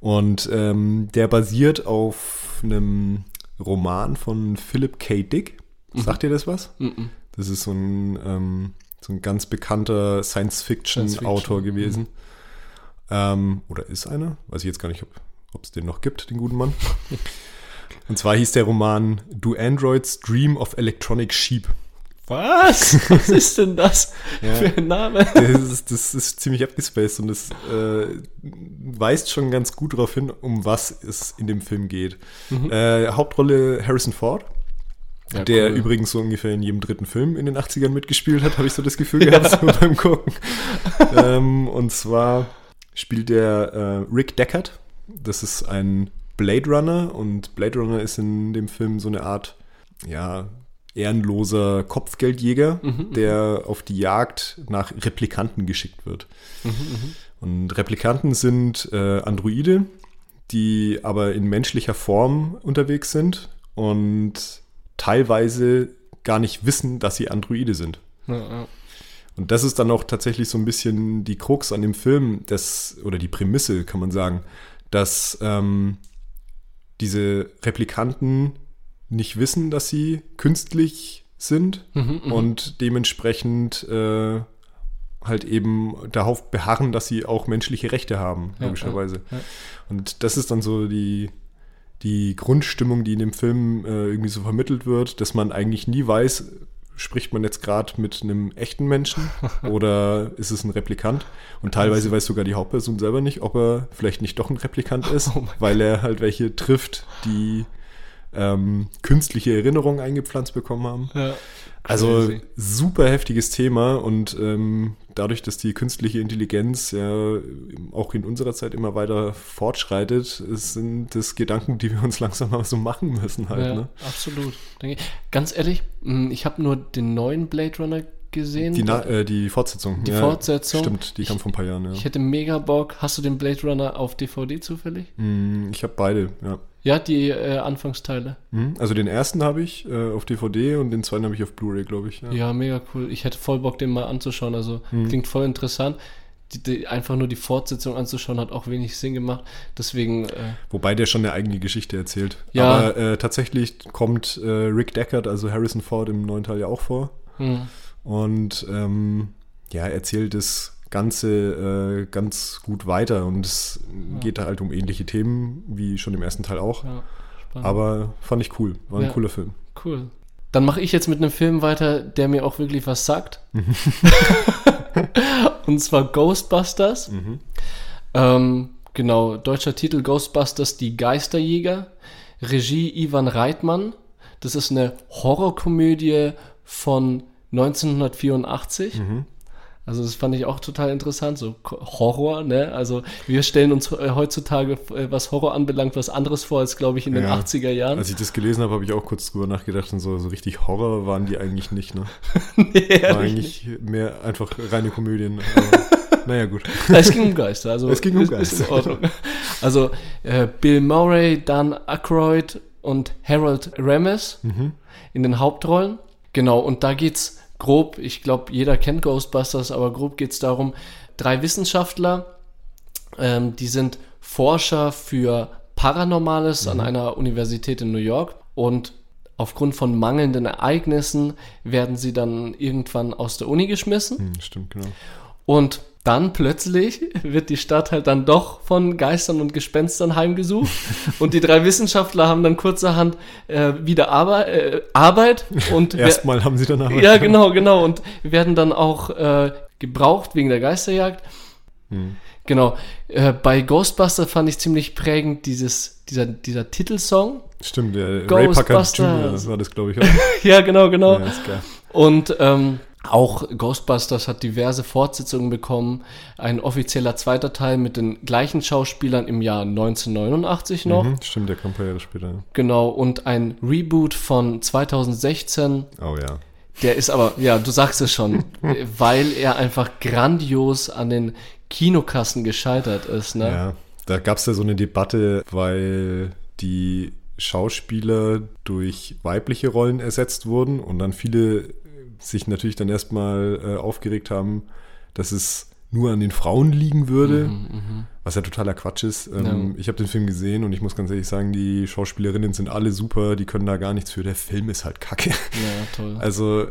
Und ähm, der basiert auf einem Roman von Philip K. Dick. Mhm. Sagt dir das was? Mhm. Das ist so ein, ähm, so ein ganz bekannter Science-Fiction-Autor Science gewesen. Mhm. Ähm, oder ist einer? Weiß ich jetzt gar nicht, ob es den noch gibt, den guten Mann. Und zwar hieß der Roman Do Androids Dream of Electronic Sheep. Was? Was ist denn das ja, für ein Name? Das ist, das ist ziemlich abgespaced und es äh, weist schon ganz gut darauf hin, um was es in dem Film geht. Mhm. Äh, Hauptrolle Harrison Ford. Ja, der cool. übrigens so ungefähr in jedem dritten Film in den 80ern mitgespielt hat, habe ich so das Gefühl gehabt so beim Gucken. ähm, und zwar spielt der äh, Rick Deckard. Das ist ein Blade Runner und Blade Runner ist in dem Film so eine Art, ja, ehrenloser Kopfgeldjäger, mhm, mhm. der auf die Jagd nach Replikanten geschickt wird. Mhm, mhm, und Replikanten sind äh, Androide, die aber in menschlicher Form unterwegs sind und teilweise gar nicht wissen, dass sie Androide sind. Ja, ja. Und das ist dann auch tatsächlich so ein bisschen die Krux an dem Film, das, oder die Prämisse, kann man sagen, dass ähm, diese Replikanten nicht wissen, dass sie künstlich sind mhm, mhm. und dementsprechend äh, halt eben darauf beharren, dass sie auch menschliche Rechte haben, logischerweise. Ja, ja. Und das ist dann so die, die Grundstimmung, die in dem Film äh, irgendwie so vermittelt wird, dass man eigentlich nie weiß, spricht man jetzt gerade mit einem echten Menschen oder ist es ein Replikant? Und teilweise weiß sogar die Hauptperson selber nicht, ob er vielleicht nicht doch ein Replikant ist, oh weil er halt welche trifft, die ähm, künstliche Erinnerungen eingepflanzt bekommen haben. Ja, also super heftiges Thema und ähm, dadurch, dass die künstliche Intelligenz ja auch in unserer Zeit immer weiter fortschreitet, sind das Gedanken, die wir uns langsam mal so machen müssen halt. Ja, ne? absolut. Ganz ehrlich, hm, ich habe nur den neuen Blade Runner gesehen. Die, äh, die Fortsetzung. Die ja, Fortsetzung. Stimmt, die kam vor ein paar Jahren, ja. Ich hätte mega Bock. Hast du den Blade Runner auf DVD zufällig? Mm, ich habe beide, ja. Ja, die äh, Anfangsteile. Mhm. Also den ersten habe ich äh, auf DVD und den zweiten habe ich auf Blu-ray, glaube ich. Ja. ja. mega cool. Ich hätte voll Bock, den mal anzuschauen. Also mhm. klingt voll interessant. Die, die, einfach nur die Fortsetzung anzuschauen, hat auch wenig Sinn gemacht. Deswegen. Äh, Wobei der schon eine eigene Geschichte erzählt. Ja. Aber äh, tatsächlich kommt äh, Rick Deckard, also Harrison Ford, im neuen Teil ja auch vor. Mhm. Und ähm, ja, erzählt es Ganze äh, ganz gut weiter. Und es ja. geht da halt um ähnliche Themen, wie schon im ersten Teil auch. Ja, Aber fand ich cool. War ein ja, cooler Film. Cool. Dann mache ich jetzt mit einem Film weiter, der mir auch wirklich was sagt. Und zwar Ghostbusters. Mhm. Ähm, genau, deutscher Titel Ghostbusters, die Geisterjäger. Regie Ivan Reitmann. Das ist eine Horrorkomödie von 1984. Mhm. Also das fand ich auch total interessant, so Horror, ne? Also wir stellen uns äh, heutzutage, äh, was Horror anbelangt, was anderes vor als, glaube ich, in den ja. 80er Jahren. Als ich das gelesen habe, habe ich auch kurz drüber nachgedacht und so, so richtig Horror waren die eigentlich nicht, ne? nee, War eigentlich nicht. mehr einfach reine Komödien. Naja, gut. Es ging um Geister, also es ging um Geister. Ist, ist also äh, Bill Murray, Dan Aykroyd und Harold Ramis Mhm. in den Hauptrollen. Genau, und da geht's grob, ich glaube, jeder kennt Ghostbusters, aber grob geht's darum, drei Wissenschaftler, ähm, die sind Forscher für Paranormales Mhm. an einer Universität in New York und aufgrund von mangelnden Ereignissen werden sie dann irgendwann aus der Uni geschmissen. Hm, stimmt, genau. Und dann plötzlich wird die Stadt halt dann doch von Geistern und Gespenstern heimgesucht. und die drei Wissenschaftler haben dann kurzerhand äh, wieder Arbeit, äh, Arbeit und Erstmal haben sie dann aber. ja, genau, genau. Und werden dann auch äh, gebraucht wegen der Geisterjagd. Hm. Genau. Äh, bei Ghostbuster fand ich ziemlich prägend dieses, dieser, dieser Titelsong. Stimmt, der Ray Ghostbusters. Jr., das war das, glaube ich. Auch. ja, genau, genau. Ja. Und ähm, auch Ghostbusters hat diverse Fortsetzungen bekommen. Ein offizieller zweiter Teil mit den gleichen Schauspielern im Jahr 1989 noch. Mhm, stimmt, der kam ein paar Jahre später. Genau. Und ein Reboot von 2016. Oh ja. Der ist aber, ja, du sagst es schon, weil er einfach grandios an den Kinokassen gescheitert ist. Ne? Ja, da gab es ja so eine Debatte, weil die Schauspieler durch weibliche Rollen ersetzt wurden und dann viele sich natürlich dann erstmal äh, aufgeregt haben, dass es nur an den Frauen liegen würde, was ja totaler Quatsch ist. Ähm, Ich habe den Film gesehen und ich muss ganz ehrlich sagen, die Schauspielerinnen sind alle super, die können da gar nichts für. Der Film ist halt kacke. Ja, toll. Also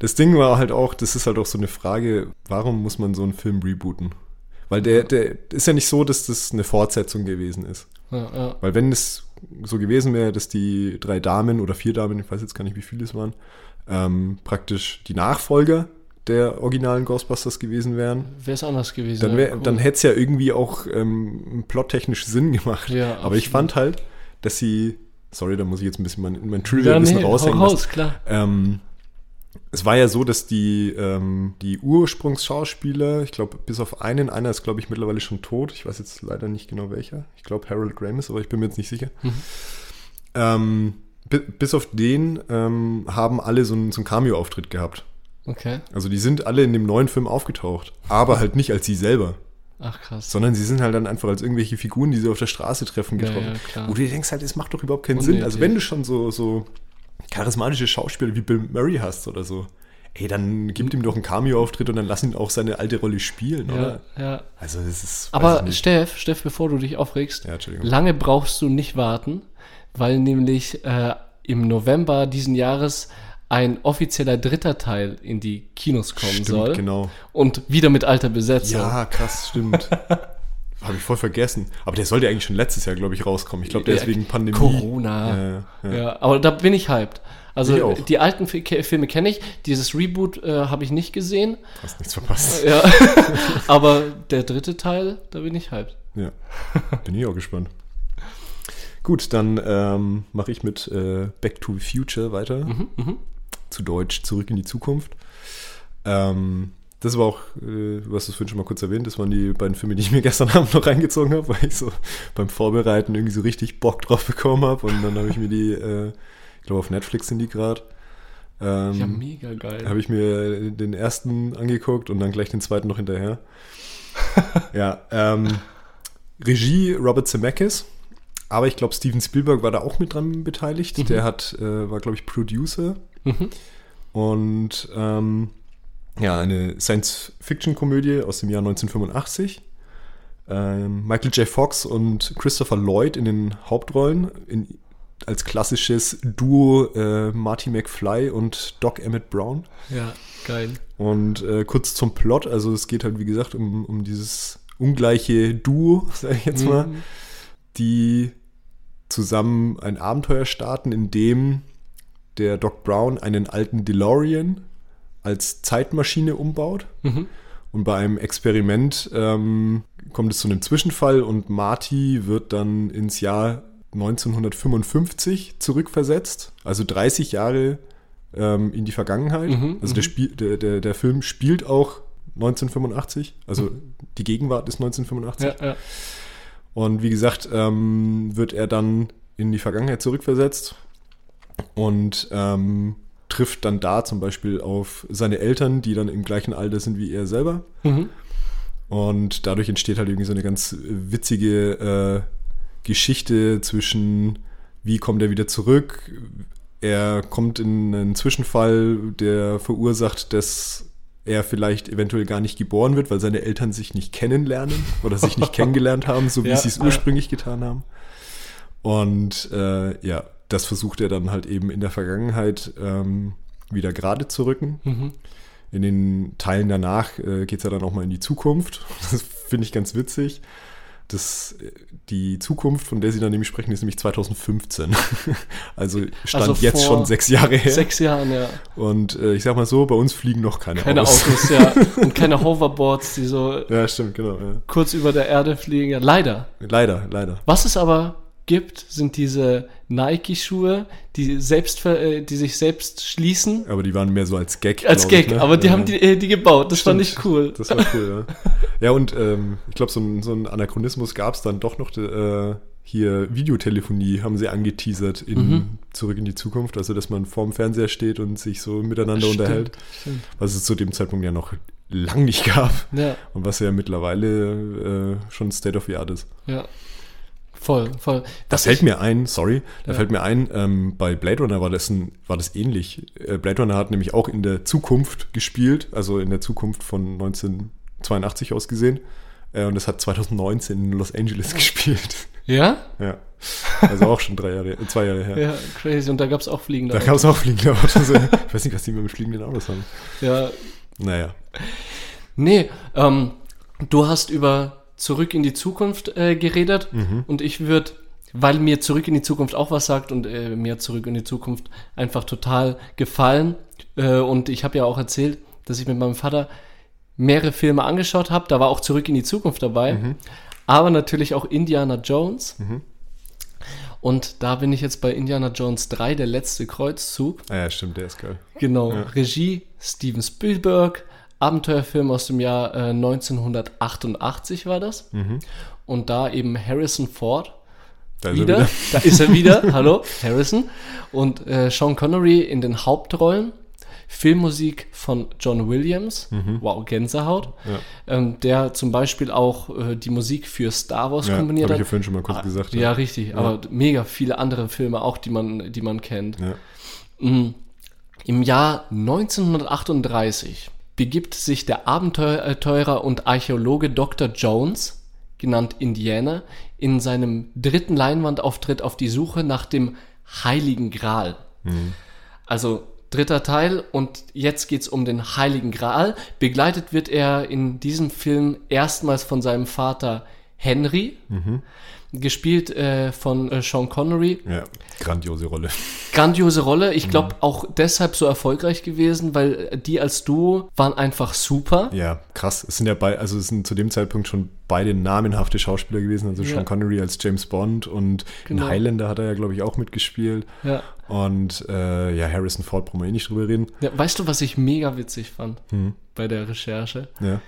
das Ding war halt auch, das ist halt auch so eine Frage, warum muss man so einen Film rebooten? Weil der, der ist ja nicht so, dass das eine Fortsetzung gewesen ist. Ja, ja. Weil wenn es so gewesen wäre, dass die drei Damen oder vier Damen, ich weiß jetzt gar nicht, wie viele es waren, ähm, praktisch die Nachfolger der originalen Ghostbusters gewesen wären, Wäre es anders gewesen. dann, ja, cool. dann hätte es ja irgendwie auch ähm, plottechnisch Sinn gemacht. Ja, Aber ich fand halt, dass sie, sorry, da muss ich jetzt ein bisschen mein, mein ja, Trivia-Wissen nee, hau raushängen lassen. raus, klar. Ähm, es war ja so, dass die, ähm, die Ursprungsschauspieler, ich glaube, bis auf einen, einer ist, glaube ich, mittlerweile schon tot. Ich weiß jetzt leider nicht genau welcher. Ich glaube, Harold Ramis, aber ich bin mir jetzt nicht sicher. Ähm, bi- bis auf den ähm, haben alle so einen, so einen Cameo-Auftritt gehabt. Okay. Also die sind alle in dem neuen Film aufgetaucht, aber halt nicht als sie selber, Ach krass. sondern sie sind halt dann einfach als irgendwelche Figuren, die sie auf der Straße treffen, Ja, getroffen. ja, klar. Wo du dir denkst halt, es macht doch überhaupt keinen Sinn. Also Unnötig. wenn du schon so, so charismatische Schauspieler wie Bill Murray hast oder so, ey, dann gib ihm doch einen Cameo-Auftritt und dann lass ihn auch seine alte Rolle spielen, Ja, oder? ja. Also das ist. Aber. Steff, Steff, bevor du dich aufregst, Ja, lange brauchst du nicht warten, weil nämlich äh, im November diesen Jahres ein offizieller dritter Teil in die Kinos kommen Stimmt, soll. genau. Und wieder mit alter Besetzung. Ja, krass, stimmt. Habe ich voll vergessen. Aber der sollte eigentlich schon letztes Jahr, glaube ich, rauskommen. Ich glaube, der ist Ja, wegen Pandemie. Corona. Ja, ja. Ja, aber da bin ich hyped. Also die alten Filme kenne ich, dieses Reboot äh, habe ich nicht gesehen. Hast nichts verpasst. Ja. aber der dritte Teil, da bin ich hyped. Ja, bin ich auch gespannt. Gut, dann ähm, mache ich mit äh, Back to the Future weiter. Zu Deutsch Zurück in die Zukunft. Ähm, das war auch, äh, du hast es vorhin schon mal kurz erwähnt, das waren die beiden Filme, die ich mir gestern Abend noch reingezogen habe, weil ich so beim Vorbereiten irgendwie so richtig Bock drauf bekommen habe. Und dann habe ich mir die, äh, ich glaube auf Netflix sind die gerade. Ähm, Ja, mega geil. habe ich mir den ersten angeguckt und dann gleich den zweiten noch hinterher. ja, ähm, Regie Robert Zemeckis, aber ich glaube Steven Spielberg war da auch mit dran beteiligt. Der hat, äh, war glaube ich Producer Mhm. und ähm, ja, eine Science-Fiction-Komödie aus dem Jahr 1985. Ähm, Michael J. Fox und Christopher Lloyd in den Hauptrollen in, als klassisches Duo äh, Marty McFly und Doc Emmett Brown. Ja, geil. Und äh, kurz zum Plot, also es geht halt wie gesagt um, um dieses ungleiche Duo, sag ich jetzt mal, Mhm. die zusammen ein Abenteuer starten, in dem der Doc Brown einen alten DeLorean als Zeitmaschine umbaut. Mhm. Und bei einem Experiment ähm, kommt es zu einem Zwischenfall und Marty wird dann ins Jahr 1955 zurückversetzt, also 30 Jahre ähm, in die Vergangenheit. Mhm, also der, Spiel, der, der, der Film spielt auch 1985, also die Gegenwart ist 1985. Ja, ja. Und wie gesagt, ähm, wird er dann in die Vergangenheit zurückversetzt und ähm, trifft dann da zum Beispiel auf seine Eltern, die dann im gleichen Alter sind wie er selber. Mhm. Und dadurch entsteht halt irgendwie so eine ganz witzige äh, Geschichte zwischen, wie kommt er wieder zurück? Er kommt in einen Zwischenfall, der verursacht, dass er vielleicht eventuell gar nicht geboren wird, weil seine Eltern sich nicht kennenlernen oder sich nicht kennengelernt haben, so wie Ja, sie es ursprünglich getan haben. Und äh, ja, das versucht er dann halt eben in der Vergangenheit ähm, wieder gerade zu rücken. Mhm. In den Teilen danach äh, geht es ja dann auch mal in die Zukunft. Das finde ich ganz witzig. Das, die Zukunft, von der sie dann nämlich sprechen, ist nämlich 2015. also stand Also jetzt schon sechs Jahre her. Sechs Jahren, ja. Und äh, ich sag mal so, bei uns fliegen noch keine, Keine Autos. Autos, ja. Und keine Hoverboards, die so Ja, stimmt, genau. Ja. kurz über der Erde fliegen. Ja, leider. Leider, leider. Was es aber gibt, sind diese Nike-Schuhe, die, selbst, äh, die sich selbst schließen. Aber die waren mehr so als Gag. Als Gag, ich, ne? aber die Ja. haben die, äh, die gebaut. Das fand ich Stimmt. cool. Das war cool, ja. Ja, und ähm, ich glaube, so ein, so ein Anachronismus gab es dann doch noch. Äh, hier Videotelefonie haben sie angeteasert in Mhm. Zurück in die Zukunft. Also, dass man vorm Fernseher steht und sich so miteinander Stimmt, unterhält. stimmt. Was es zu dem Zeitpunkt ja noch lang nicht gab. Ja, Und was ja mittlerweile äh, schon State of the Art ist. ja. Voll, voll. Das Was fällt mir ein, sorry, da Ja. fällt mir ein, ähm, bei Blade Runner war das, ein, war das ähnlich. Äh, Blade Runner hat nämlich auch in der Zukunft gespielt, also in der Zukunft von 1982 aus gesehen. Äh, und es hat 2019 in Los Angeles gespielt. Ja? ja. Also auch schon drei Jahre, äh, zwei Jahre her. Ja, crazy. Und da gab es auch fliegende Da Autos. gab es auch fliegende Autos. ich weiß nicht, was die mit dem fliegenden Autos haben. Ja. Naja. Nee, ähm, du hast über Zurück in die Zukunft äh, geredet Mhm. und ich würde, weil mir Zurück in die Zukunft auch was sagt und äh, mir Zurück in die Zukunft einfach total gefallen äh, und ich habe ja auch erzählt, dass ich mit meinem Vater mehrere Filme angeschaut habe, da war auch Zurück in die Zukunft dabei, Mhm. aber natürlich auch Indiana Jones. Und da bin ich jetzt bei Indiana Jones 3, der letzte Kreuzzug. Ah ja, stimmt, der ist geil. Genau, Regie Steven Spielberg, Abenteuerfilm aus dem Jahr äh, 1988 war das. Und da eben Harrison Ford Da ist er wieder, da ist er wieder, hallo, Harrison. Und äh, Sean Connery in den Hauptrollen. Filmmusik von John Williams, wow, Gänsehaut, Ja. ähm, der zum Beispiel auch äh, die Musik für Star Wars Ja, komponiert habe ich hat. ja vorhin schon mal kurz gesagt. Ja, richtig, aber mega viele andere Filme auch, die man, die man kennt. Ja. Mm. Im Jahr 1938 begibt sich der Abenteurer und Archäologe Dr. Jones, genannt Indiana, in seinem dritten Leinwandauftritt auf die Suche nach dem Heiligen Gral. Also dritter Teil und jetzt geht's um den Heiligen Gral. Begleitet wird er in diesem Film erstmals von seinem Vater Henry, gespielt äh, von äh, Sean Connery. ja, grandiose Rolle. Grandiose Rolle. Ich glaube auch deshalb so erfolgreich gewesen, weil die als Duo waren einfach super. Ja, krass. Es sind ja bei, also es sind zu dem Zeitpunkt schon beide namenhafte Schauspieler gewesen. Also Ja. Sean Connery als James Bond und Genau. in Highlander hat er ja, glaube ich, auch mitgespielt. Ja. Und äh, ja, Harrison Ford brauchen wir eh nicht drüber reden. ja. Weißt du, was ich mega witzig fand Hm. bei der Recherche? Ja.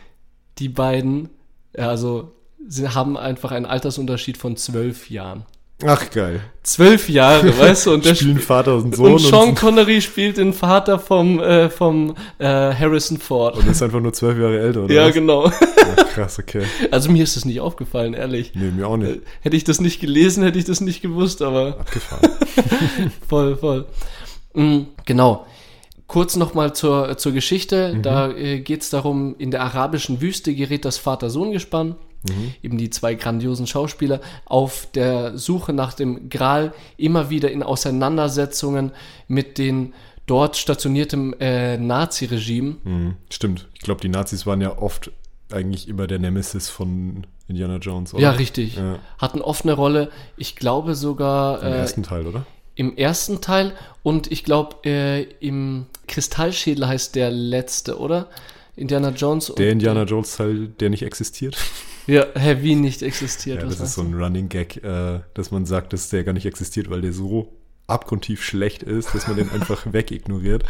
Die beiden, also sie haben einfach einen Altersunterschied von zwölf Jahren. Ach, geil. Zwölf Jahre, weißt du? Und der Spielen. Vater und Sohn Und Sean und, Connery spielt den Vater vom, äh, vom äh, Harrison Ford. und ist einfach nur zwölf Jahre älter, oder? ja, was? genau. Ach, krass, okay. Also mir ist das nicht aufgefallen, ehrlich. Nee, mir auch nicht. Hätte ich das nicht gelesen, hätte ich das nicht gewusst, aber Abgefahren. voll, voll. Mm, genau. Kurz nochmal zur, zur Geschichte. Da äh, geht es darum, in der arabischen Wüste gerät das Vater-Sohn-Gespann, eben die zwei grandiosen Schauspieler, auf der Suche nach dem Gral immer wieder in Auseinandersetzungen mit den dort stationierten äh, Nazi-Regime. Hm, stimmt. Ich glaube, die Nazis waren ja oft eigentlich immer der Nemesis von Indiana Jones, oder? Ja, richtig. Ja. Hatten oft eine Rolle. Ich glaube sogar Im äh, ersten Teil, oder? im ersten Teil und ich glaube äh, im Kristallschädel heißt der letzte, oder? Indiana Jones. und- Der Indiana Jones Teil, der nicht existiert. Ja, hä, wie nicht existiert. Ja, das ist so ein Running Gag, äh, dass man sagt, dass der gar nicht existiert, weil der so abgrundtief schlecht ist, dass man den einfach wegignoriert.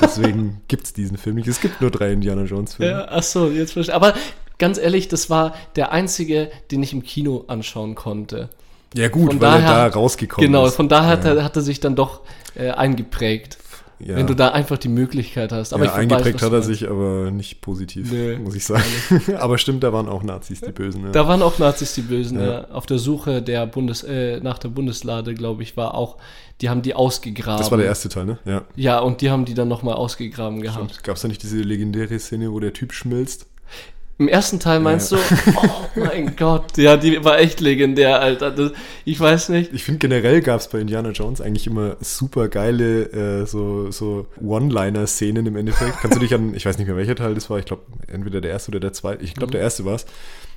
Deswegen gibt es diesen Film nicht. Es gibt nur drei Indiana Jones du? Filme. Ja, ach so, jetzt verstehe Aber ganz ehrlich, das war der einzige, den ich im Kino anschauen konnte. Ja, gut, Von weil daher- er da rausgekommen genau, ist. von daher hat, Ja. er, hat er sich dann doch äh, eingeprägt. Ja. Wenn du da einfach die Möglichkeit hast. Aber ja, ich eingeprägt weiß, hat er sich aber nicht positiv, Nee, muss ich sagen. aber stimmt, da waren auch Nazis die Bösen. Ja. Da waren auch Nazis die Bösen, Ja. ja. Auf der Suche der Bundes, äh, nach der Bundeslade, glaube ich, war auch, die haben die ausgegraben. das war der erste Teil, ne? Ja. Ja, und die haben die dann nochmal ausgegraben gehabt. Gab es da nicht diese legendäre Szene, wo der Typ schmilzt? Im ersten Teil meinst Ja. du, oh mein Gott, ja, die war echt legendär, Alter. Das, ich weiß nicht. Ich finde generell gab es bei Indiana Jones eigentlich immer super geile äh, so, so One-Liner-Szenen im Endeffekt. Kannst du dich an, ich weiß nicht mehr welcher Teil das war, ich glaube entweder der erste oder der zweite, ich glaube der erste war es,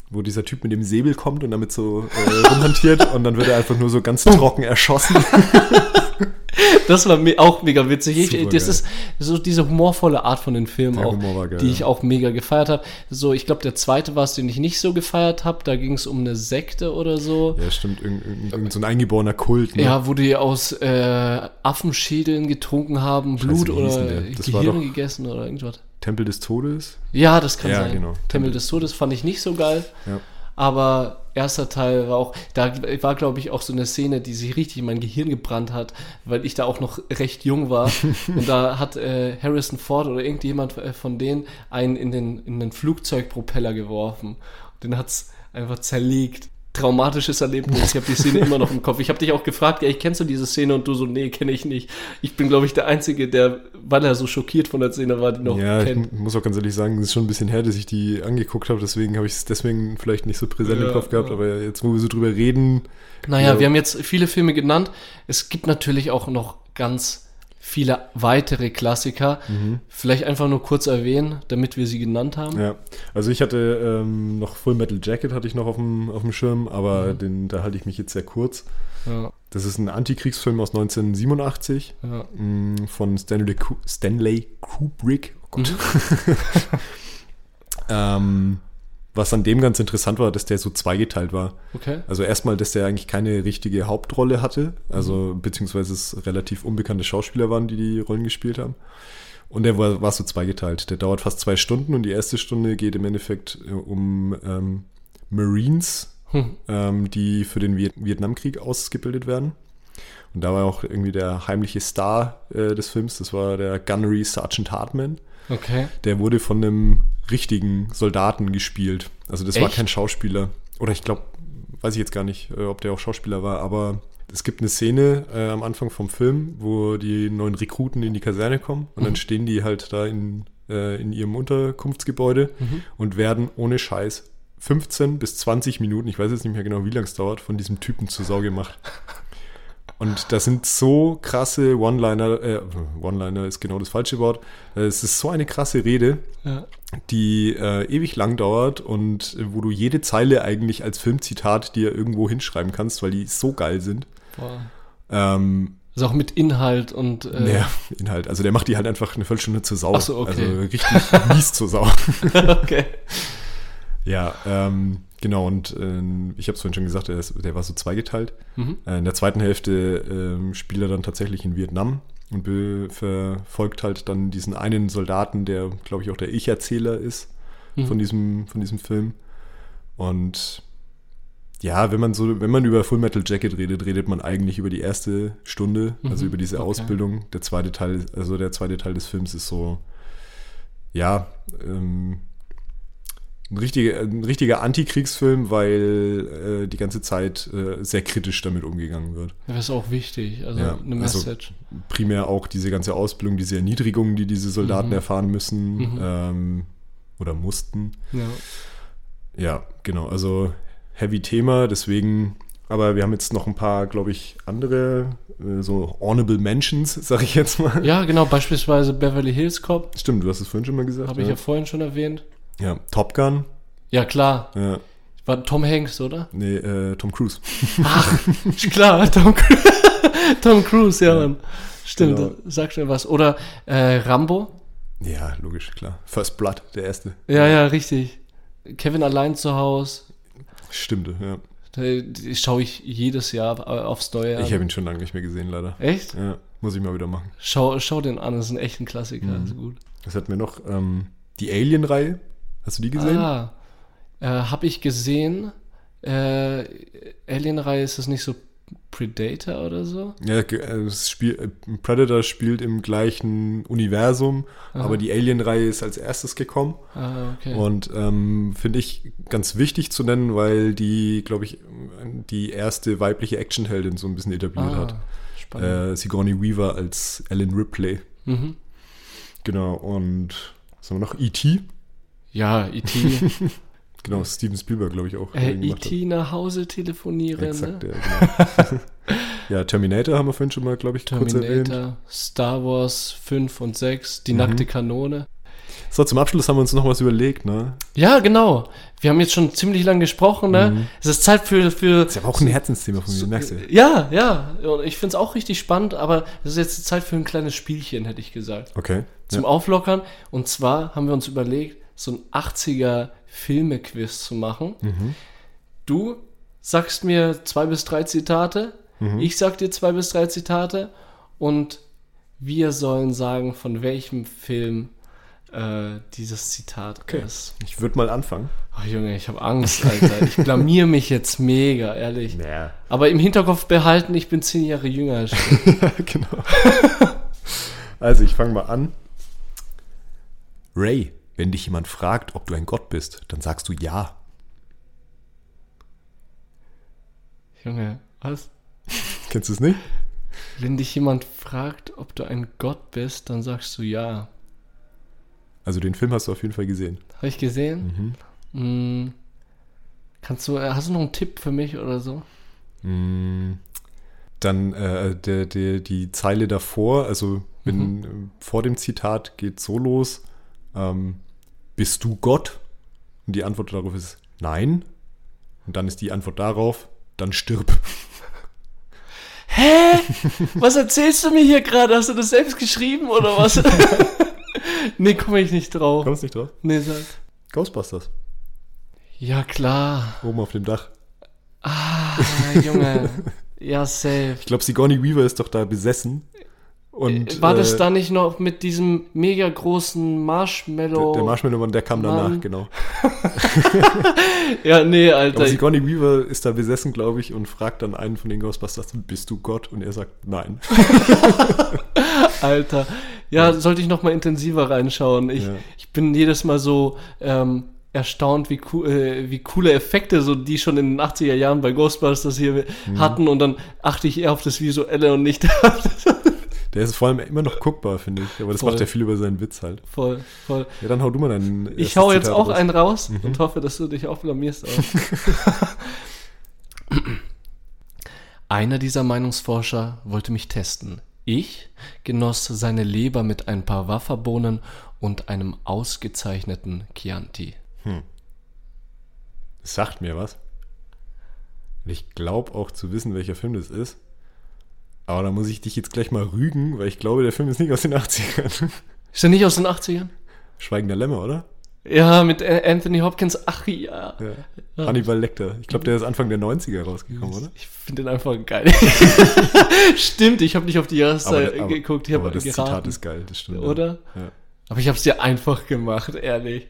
wo dieser Typ mit dem Säbel kommt und damit so äh, rumhantiert und dann wird er einfach nur so ganz trocken erschossen. Das war me auch mega witzig. Ich, das ist so diese humorvolle Art von den Filmen Der auch, geil, die ich auch mega gefeiert habe. So, ich glaube, der zweite war es, den ich nicht so gefeiert habe. Da ging es um eine Sekte oder so. ja, stimmt, irgend, irgend, so ein eingeborener Kult. Ne? Ja, wo die aus äh, Affenschädeln getrunken haben, Blut hieß oder Gehirn gegessen oder irgendwas. Tempel des Todes. Ja, das kann Ja, sein. genau. Tempel des Todes fand ich nicht so geil. Ja. Aber erster Teil war auch, da war glaube ich auch so eine Szene, die sich richtig in mein Gehirn gebrannt hat, weil ich da auch noch recht jung war. und da hat äh, Harrison Ford oder irgendjemand äh, von denen einen in den, in den Flugzeugpropeller geworfen. Und den hat's einfach zerlegt. Traumatisches Erlebnis. Ich habe die Szene immer noch im Kopf. Ich habe dich auch gefragt, ja, ich kennst du diese Szene? Und du so, nee, kenne ich nicht. Ich bin, glaube ich, der Einzige, der, weil er so schockiert von der Szene war, die noch Ja, ich kennt. muss auch ganz ehrlich sagen, es ist schon ein bisschen her, dass ich die angeguckt habe, deswegen habe ich es deswegen vielleicht nicht so präsent Ja, im Kopf gehabt, ja. aber jetzt, wo wir so drüber reden, Naja, Ja. wir haben jetzt viele Filme genannt. Es gibt natürlich auch noch ganz viele weitere Klassiker. Vielleicht einfach nur kurz erwähnen, damit wir sie genannt haben. ja. Also ich hatte ähm, noch Full Metal Jacket hatte ich noch auf dem, auf dem Schirm, aber den, da halte ich mich jetzt sehr kurz. Ja, Das ist ein Antikriegsfilm aus 1987 ja. mh, von Stanley, Stanley Kubrick. Oh Gott. ähm, was an dem ganz interessant war, dass der so zweigeteilt war. Okay. Also erstmal, dass der eigentlich keine richtige Hauptrolle hatte, also beziehungsweise es relativ unbekannte Schauspieler waren, die die Rollen gespielt haben. Und der war, war so zweigeteilt. Der dauert fast zwei Stunden und die erste Stunde geht im Endeffekt äh, um ähm, Marines, Hm. ähm, die für den Viet Vietnamkrieg ausgebildet werden. Und da war auch irgendwie der heimliche Star äh, des Films, das war der Gunnery Sergeant Hartman. Okay. Der wurde von einem richtigen Soldaten gespielt. Also das war Echt? kein Schauspieler. Oder ich glaube, weiß ich jetzt gar nicht, äh, ob der auch Schauspieler war, aber es gibt eine Szene äh, am Anfang vom Film, wo die neuen Rekruten in die Kaserne kommen und dann stehen die halt da in, äh, in ihrem Unterkunftsgebäude und werden ohne Scheiß 15 bis 20 Minuten, ich weiß jetzt nicht mehr genau, wie lange es dauert, von diesem Typen zur Sau gemacht. Und das sind so krasse One-Liner, äh, One-Liner ist genau das falsche Wort. Äh, Es ist so eine krasse Rede, Ja. die äh, ewig lang dauert und wo du jede Zeile eigentlich als Filmzitat dir irgendwo hinschreiben kannst, weil die so geil sind. Boah. Ähm, Also auch mit Inhalt und äh, naja, Inhalt. Also der macht die halt einfach eine Viertelstunde zur Sau. Ach so, okay. Also richtig mies zur Sau. okay. Ja, ähm, genau. Und ähm, ich habe es vorhin schon gesagt, der, ist, der war so zweigeteilt. Mhm. Äh, in der zweiten Hälfte ähm, spielt er dann tatsächlich in Vietnam und verfolgt halt dann diesen einen Soldaten, der, glaube ich, auch der Ich-Erzähler ist Mhm. von, diesem, von diesem Film. Und ja, wenn man so, wenn man über Full Metal Jacket redet, redet man eigentlich über die erste Stunde, also Mhm, über diese okay. Ausbildung. Der zweite Teil, also der zweite Teil des Films ist so, ja, ähm, ein richtiger, ein richtiger Antikriegsfilm, weil äh, die ganze Zeit äh, sehr kritisch damit umgegangen wird. Das ist auch wichtig. Also Ja, eine also- Message. Primär auch diese ganze Ausbildung, diese Erniedrigung, die diese Soldaten Mhm. erfahren müssen Mhm. ähm, oder mussten. ja. Ja, genau. Also heavy Thema, deswegen. Aber wir haben jetzt noch ein paar, glaube ich, andere, äh, so honorable Mentions, sag ich jetzt mal. ja, genau. Beispielsweise Beverly Hills Cop. Stimmt, du hast es vorhin schon mal gesagt. Habe ich ja. ja vorhin schon erwähnt. Ja, Top Gun. Ja, klar. Ja, War Tom Hanks, oder? nee, äh, Tom Cruise. Ach, klar, Tom, Cru Tom Cruise, ja, Ja, Mann. Stimmt, genau. sag schon was. Oder äh, Rambo. Ja, logisch, klar. First Blood, der erste. Ja, ja, richtig. Kevin allein zu Hause. Stimmt, ja. Da schaue ich jedes Jahr äh, aufs Neue an. Ich habe ihn schon lange nicht mehr gesehen, leider. Echt? Ja, muss ich mal wieder machen. Schau, schau den an, das ist ein echt ein Klassiker. Mhm. Also gut. Was hatten wir noch? Ähm, die Alien-Reihe. Hast du die gesehen? Ah, äh, habe ich gesehen. Äh, Alien-Reihe ist das nicht so Predator oder so? Ja, äh, Spiel, äh, Predator spielt im gleichen Universum, Aha. aber die Alien-Reihe ist als erstes gekommen. Ah, okay. Und ähm, finde ich ganz wichtig zu nennen, weil die, glaube ich, die erste weibliche Actionheldin so ein bisschen etabliert ah, hat. Spannend. Äh, Sigourney Weaver als Ellen Ripley. Mhm. Genau, und was haben wir noch? E.T. Ja, E.T. Genau, Steven Spielberg, glaube ich, auch. Äh, E.T. nach Hause telefonieren. Exakt, ne? ja, genau. ja, Terminator haben wir vorhin schon mal, glaube ich, Terminator, kurz erwähnt. Star Wars 5 und 6, Die mhm. nackte Kanone. So, zum Abschluss haben wir uns noch was überlegt, ne? Ja, genau. Wir haben jetzt schon ziemlich lang gesprochen, ne? Mhm. Es ist Zeit für, für. Das ist aber auch ein Herzensthema von mir, merkst du? Ja, ja. Ich finde es auch richtig spannend, aber es ist jetzt Zeit für ein kleines Spielchen, hätte ich gesagt. Okay. Zum ja. Auflockern. Und zwar haben wir uns überlegt, so ein 80er Filme-Quiz zu machen. Mhm. Du sagst mir zwei bis drei Zitate, mhm. ich sag dir zwei bis drei Zitate und wir sollen sagen, von welchem Film äh, dieses Zitat okay. ist. Ich würde mal anfangen. Oh Junge, ich habe Angst, Alter. Ich blamier mich jetzt mega, ehrlich. Naja. Aber im Hinterkopf behalten, ich bin zehn Jahre jünger. genau. also ich fange mal an. Ray. Wenn dich jemand fragt, ob du ein Gott bist, dann sagst du ja. Junge, was? Kennst du es nicht? Wenn dich jemand fragt, ob du ein Gott bist, dann sagst du ja. Also den Film hast du auf jeden Fall gesehen. Habe ich gesehen? Mhm. Mm, kannst du, äh, hast du noch einen Tipp für mich oder so? Mm, dann äh, der, der, die Zeile davor, also wenn mhm. vor dem Zitat geht so los, ähm, bist du Gott? Und die Antwort darauf ist nein. Und dann ist die Antwort darauf, dann stirb. Hä? Was erzählst du mir hier gerade? Hast du das selbst geschrieben oder was? nee, komme ich nicht drauf. Kommst nicht drauf? Nee, sag. Ghostbusters. Ja, klar. Oben auf dem Dach. Ah, Junge. ja, safe. Ich glaube, Sigourney Weaver ist doch da besessen und, War das äh, da nicht noch mit diesem mega großen Marshmallow? Der, der Marshmallow-Mann, der kam danach, genau. ja, nee, Alter. Aber Sigourney Weaver ist da besessen, glaube ich, und fragt dann einen von den Ghostbusters, bist du Gott? Und er sagt, nein. Alter. Ja, ja, sollte ich noch mal intensiver reinschauen. Ich, ja. ich bin jedes Mal so ähm, erstaunt, wie, co äh, wie coole Effekte so die schon in den 80er Jahren bei Ghostbusters hier mhm. hatten und dann achte ich eher auf das Visuelle und nicht auf das der ist vor allem immer noch guckbar, finde ich. Aber das voll. macht ja viel über seinen Witz halt. Voll, voll. Ja, dann hau du mal einen. Ich hau jetzt Zitat auch raus. einen raus mhm. und hoffe, dass du dich auch blamierst. Einer dieser Meinungsforscher wollte mich testen. Ich genoss seine Leber mit ein paar Wafferbohnen und einem ausgezeichneten Chianti. Hm. Das sagt mir was. Ich glaube auch zu wissen, welcher Film das ist. Aber da muss ich dich jetzt gleich mal rügen, weil ich glaube, der Film ist nicht aus den 80ern. Ist er nicht aus den 80ern? Schweigender Lämmer, oder? Ja, mit Anthony Hopkins. Ach ja. ja. Hannibal Lecter. Ich glaube, der ist Anfang der 90er rausgekommen, oder? Ich finde den einfach geil. stimmt, ich habe nicht auf die Jahreszeit aber, aber, geguckt. Ich aber das geraten. Zitat ist geil, das stimmt. Oder? Ja. Aber ich habe es dir einfach gemacht, ehrlich.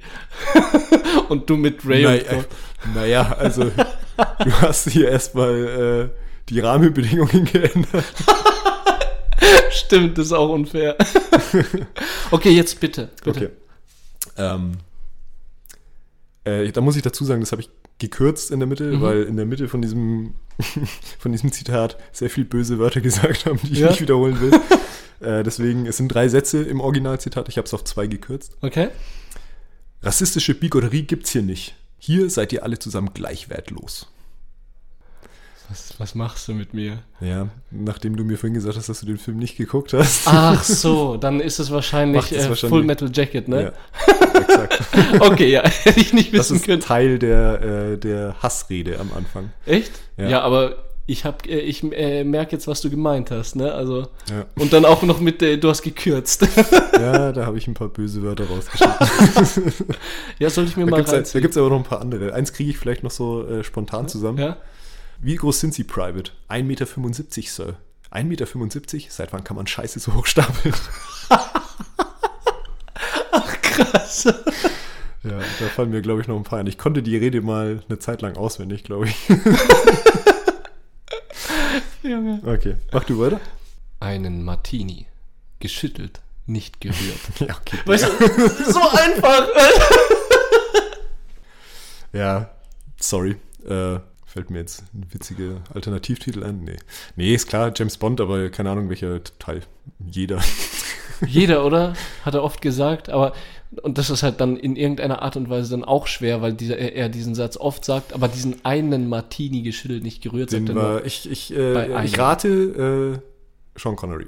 und du mit Ray naja, Naja, also du hast hier erstmal äh, die Rahmenbedingungen geändert. Stimmt, das ist auch unfair. okay, jetzt bitte. bitte. Okay. Ähm, äh, da muss ich dazu sagen, das habe ich gekürzt in der Mitte, mhm. weil in der Mitte von diesem, von diesem Zitat sehr viel böse Wörter gesagt haben, die ich ja? nicht wiederholen will. äh, deswegen, es sind drei Sätze im Originalzitat, ich habe es auf zwei gekürzt. Okay. Rassistische Bigotterie gibt's hier nicht. Hier seid ihr alle zusammen gleich wertlos. Was, was machst du mit mir? Ja, nachdem du mir vorhin gesagt hast, dass du den Film nicht geguckt hast. Ach so, dann ist es wahrscheinlich, äh, wahrscheinlich Full Metal Jacket, ne? Ja, exakt. okay, ja, hätte ich nicht wissen das ist können. Teil der, äh, der Hassrede am Anfang. Echt? Ja, ja aber ich hab, äh, ich äh, merke jetzt, was du gemeint hast, ne? Also ja. und dann auch noch mit, äh, du hast gekürzt. ja, da habe ich ein paar böse Wörter rausgeschrieben. ja, sollte ich mir da mal gibt's, Da gibt es aber noch ein paar andere. Eins kriege ich vielleicht noch so äh, spontan zusammen. Ja. Wie groß sind Sie, Private? 1,75 Meter, Sir. 1,75 Meter? Seit wann kann man Scheiße so hochstapeln? Ach, krass. Ja, da fallen mir, glaube ich, noch ein paar ein. Ich konnte die Rede mal eine Zeit lang auswendig, glaube ich. Junge. Okay, mach du weiter. Einen Martini. Geschüttelt, nicht gerührt. ja, okay. Weißt du, so einfach. ja, sorry. Äh, fällt mir jetzt ein witziger Alternativtitel ein? Nee. Nee, ist klar, James Bond, aber keine Ahnung, welcher Teil. Jeder. Jeder, oder? Hat er oft gesagt, aber und das ist halt dann in irgendeiner Art und Weise dann auch schwer, weil dieser, er diesen Satz oft sagt, aber diesen einen Martini geschüttelt, nicht gerührt. Den war, ich, ich, äh, ich rate äh, Sean Connery.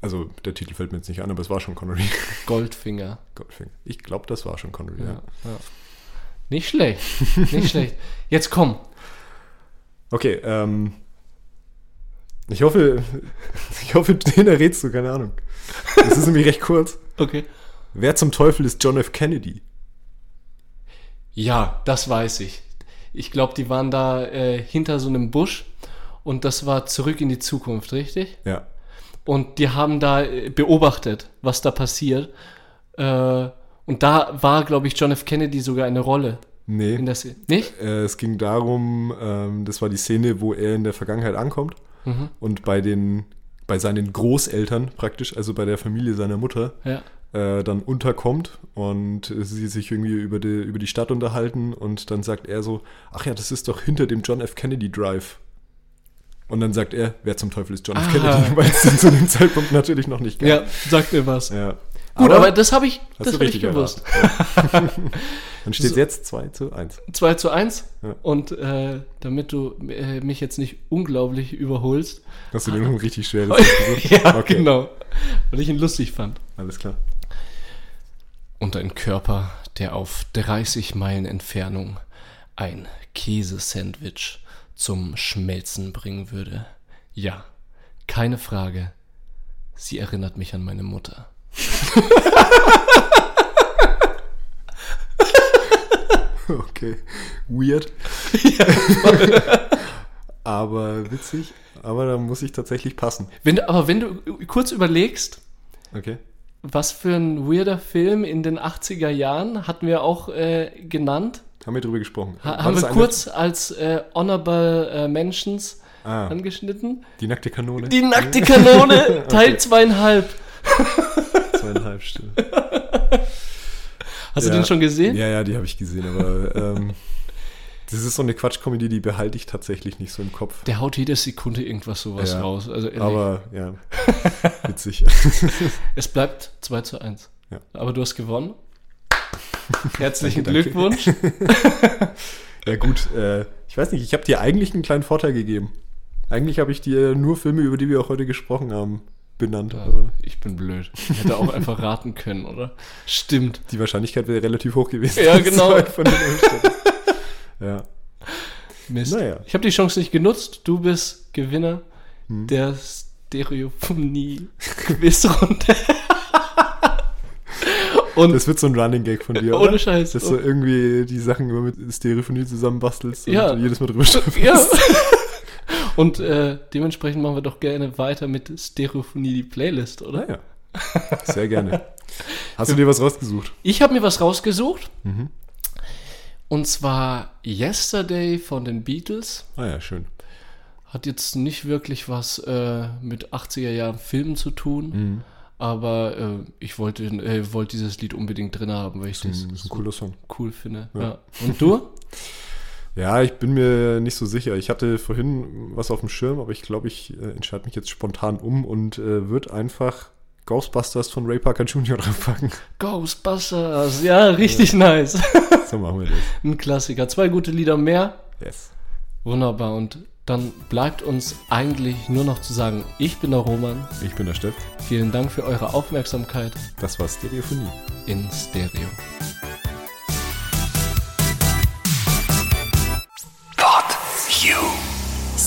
Also der Titel fällt mir jetzt nicht an, aber es war Sean Connery. Goldfinger. Goldfinger. Ich glaube, das war Sean Connery, ja. ja. ja. Nicht schlecht. Nicht schlecht. Jetzt komm. Okay, ähm. Ich hoffe, ich hoffe, den errätst du, keine Ahnung. Das ist nämlich recht kurz. Okay. Wer zum Teufel ist John F. Kennedy? Ja, das weiß ich. Ich glaube, die waren da äh, hinter so einem Busch und das war zurück in die Zukunft, richtig? Ja. Und die haben da äh, beobachtet, was da passiert. Äh, und da war, glaube ich, John F. Kennedy sogar eine Rolle. Nee. In der Szene. Nicht? Äh, es ging darum, ähm, das war die Szene, wo er in der Vergangenheit ankommt mhm. und bei den bei seinen Großeltern praktisch, also bei der Familie seiner Mutter, ja äh, dann unterkommt und sie sich irgendwie über die, über die Stadt unterhalten und dann sagt er so, ach ja, das ist doch hinter dem John F. Kennedy Drive. Und dann sagt er, wer zum Teufel ist John F. Kennedy, weil es zu dem Zeitpunkt natürlich noch nicht gab. Ja, sagt mir was. Ja. Gut, aber, aber, das habe ich, das hab ich gewusst. Dann steht so, jetzt 2 zu 1. 2 zu 1. Ja. Und äh, damit du äh, mich jetzt nicht unglaublich überholst. Hast du den noch richtig schweres Ja, okay. genau. Weil ich ihn lustig fand. Alles klar und ein Körper, der auf 30 Meilen Entfernung ein Käsesandwich zum Schmelzen bringen würde. Ja, keine Frage. Sie erinnert mich an meine Mutter. okay, weird. aber witzig. Aber da muss ich tatsächlich passen. Wenn du, aber wenn du kurz überlegst, okay was für ein weirder Film in den 80er Jahren hatten wir auch äh, genannt. Haben wir drüber gesprochen. Ha haben wir kurz als äh, Honorable äh, Mentions ah, angeschnitten. Die nackte Kanone. Die nackte Kanone, Teil zweieinhalb. zweieinhalb, stimmt. Hast ja, du den schon gesehen? Ja, ja, die habe ich gesehen, aber ähm, das ist so eine Quatschkomödie, die behalte ich tatsächlich nicht so im Kopf. Der haut jede Sekunde irgendwas sowas ja, raus. Also aber ja, witzig. es bleibt 2 zu 1. Ja. Aber du hast gewonnen. Herzlichen danke, Glückwunsch. ja gut, äh, ich weiß nicht, ich habe dir eigentlich einen kleinen Vorteil gegeben. Eigentlich habe ich dir nur Filme, über die wir auch heute gesprochen haben, benannt. Ja, ich bin blöd. Ich hätte auch einfach raten können, oder? Stimmt. Die Wahrscheinlichkeit wäre relativ hoch gewesen. Ja, genau. Ja. Mist. Naja. Ich habe die Chance nicht genutzt. Du bist Gewinner hm. der Stereophonie-Quizrunde. Und das wird so ein Running Gag von dir, Ohne oder? Scheiß. Dass du irgendwie die Sachen immer mit Stereophonie zusammenbastelst ja. und jedes Mal drüber schaffst. Ja. Und äh, dementsprechend machen wir doch gerne weiter mit Stereophonie die Playlist, oder? Ja, sehr gerne. Hast du dir was rausgesucht? Ich habe mir was rausgesucht. Mhm. Und zwar Yesterday von den Beatles. Ah ja, schön. Hat jetzt nicht wirklich was äh, mit 80er Jahren Filmen zu tun. Mhm. Aber äh, ich wollte, äh, wollte dieses Lied unbedingt drin haben, weil ich das, das ist ein cooler Song. cool finde. Ja. Ja. Und du? ja, ich bin mir nicht so sicher. Ich hatte vorhin was auf dem Schirm, aber ich glaube, ich äh, entscheide mich jetzt spontan um und äh, würde einfach Ghostbusters von Ray Parker Jr. draufpacken. Ghostbusters, ja, richtig ja. nice. So machen wir das. Ein Klassiker. Zwei gute Lieder mehr. Yes. Wunderbar. Und dann bleibt uns eigentlich nur noch zu sagen, ich bin der Roman. Ich bin der Steff. Vielen Dank für eure Aufmerksamkeit. Das war Stereophonie. In Stereo.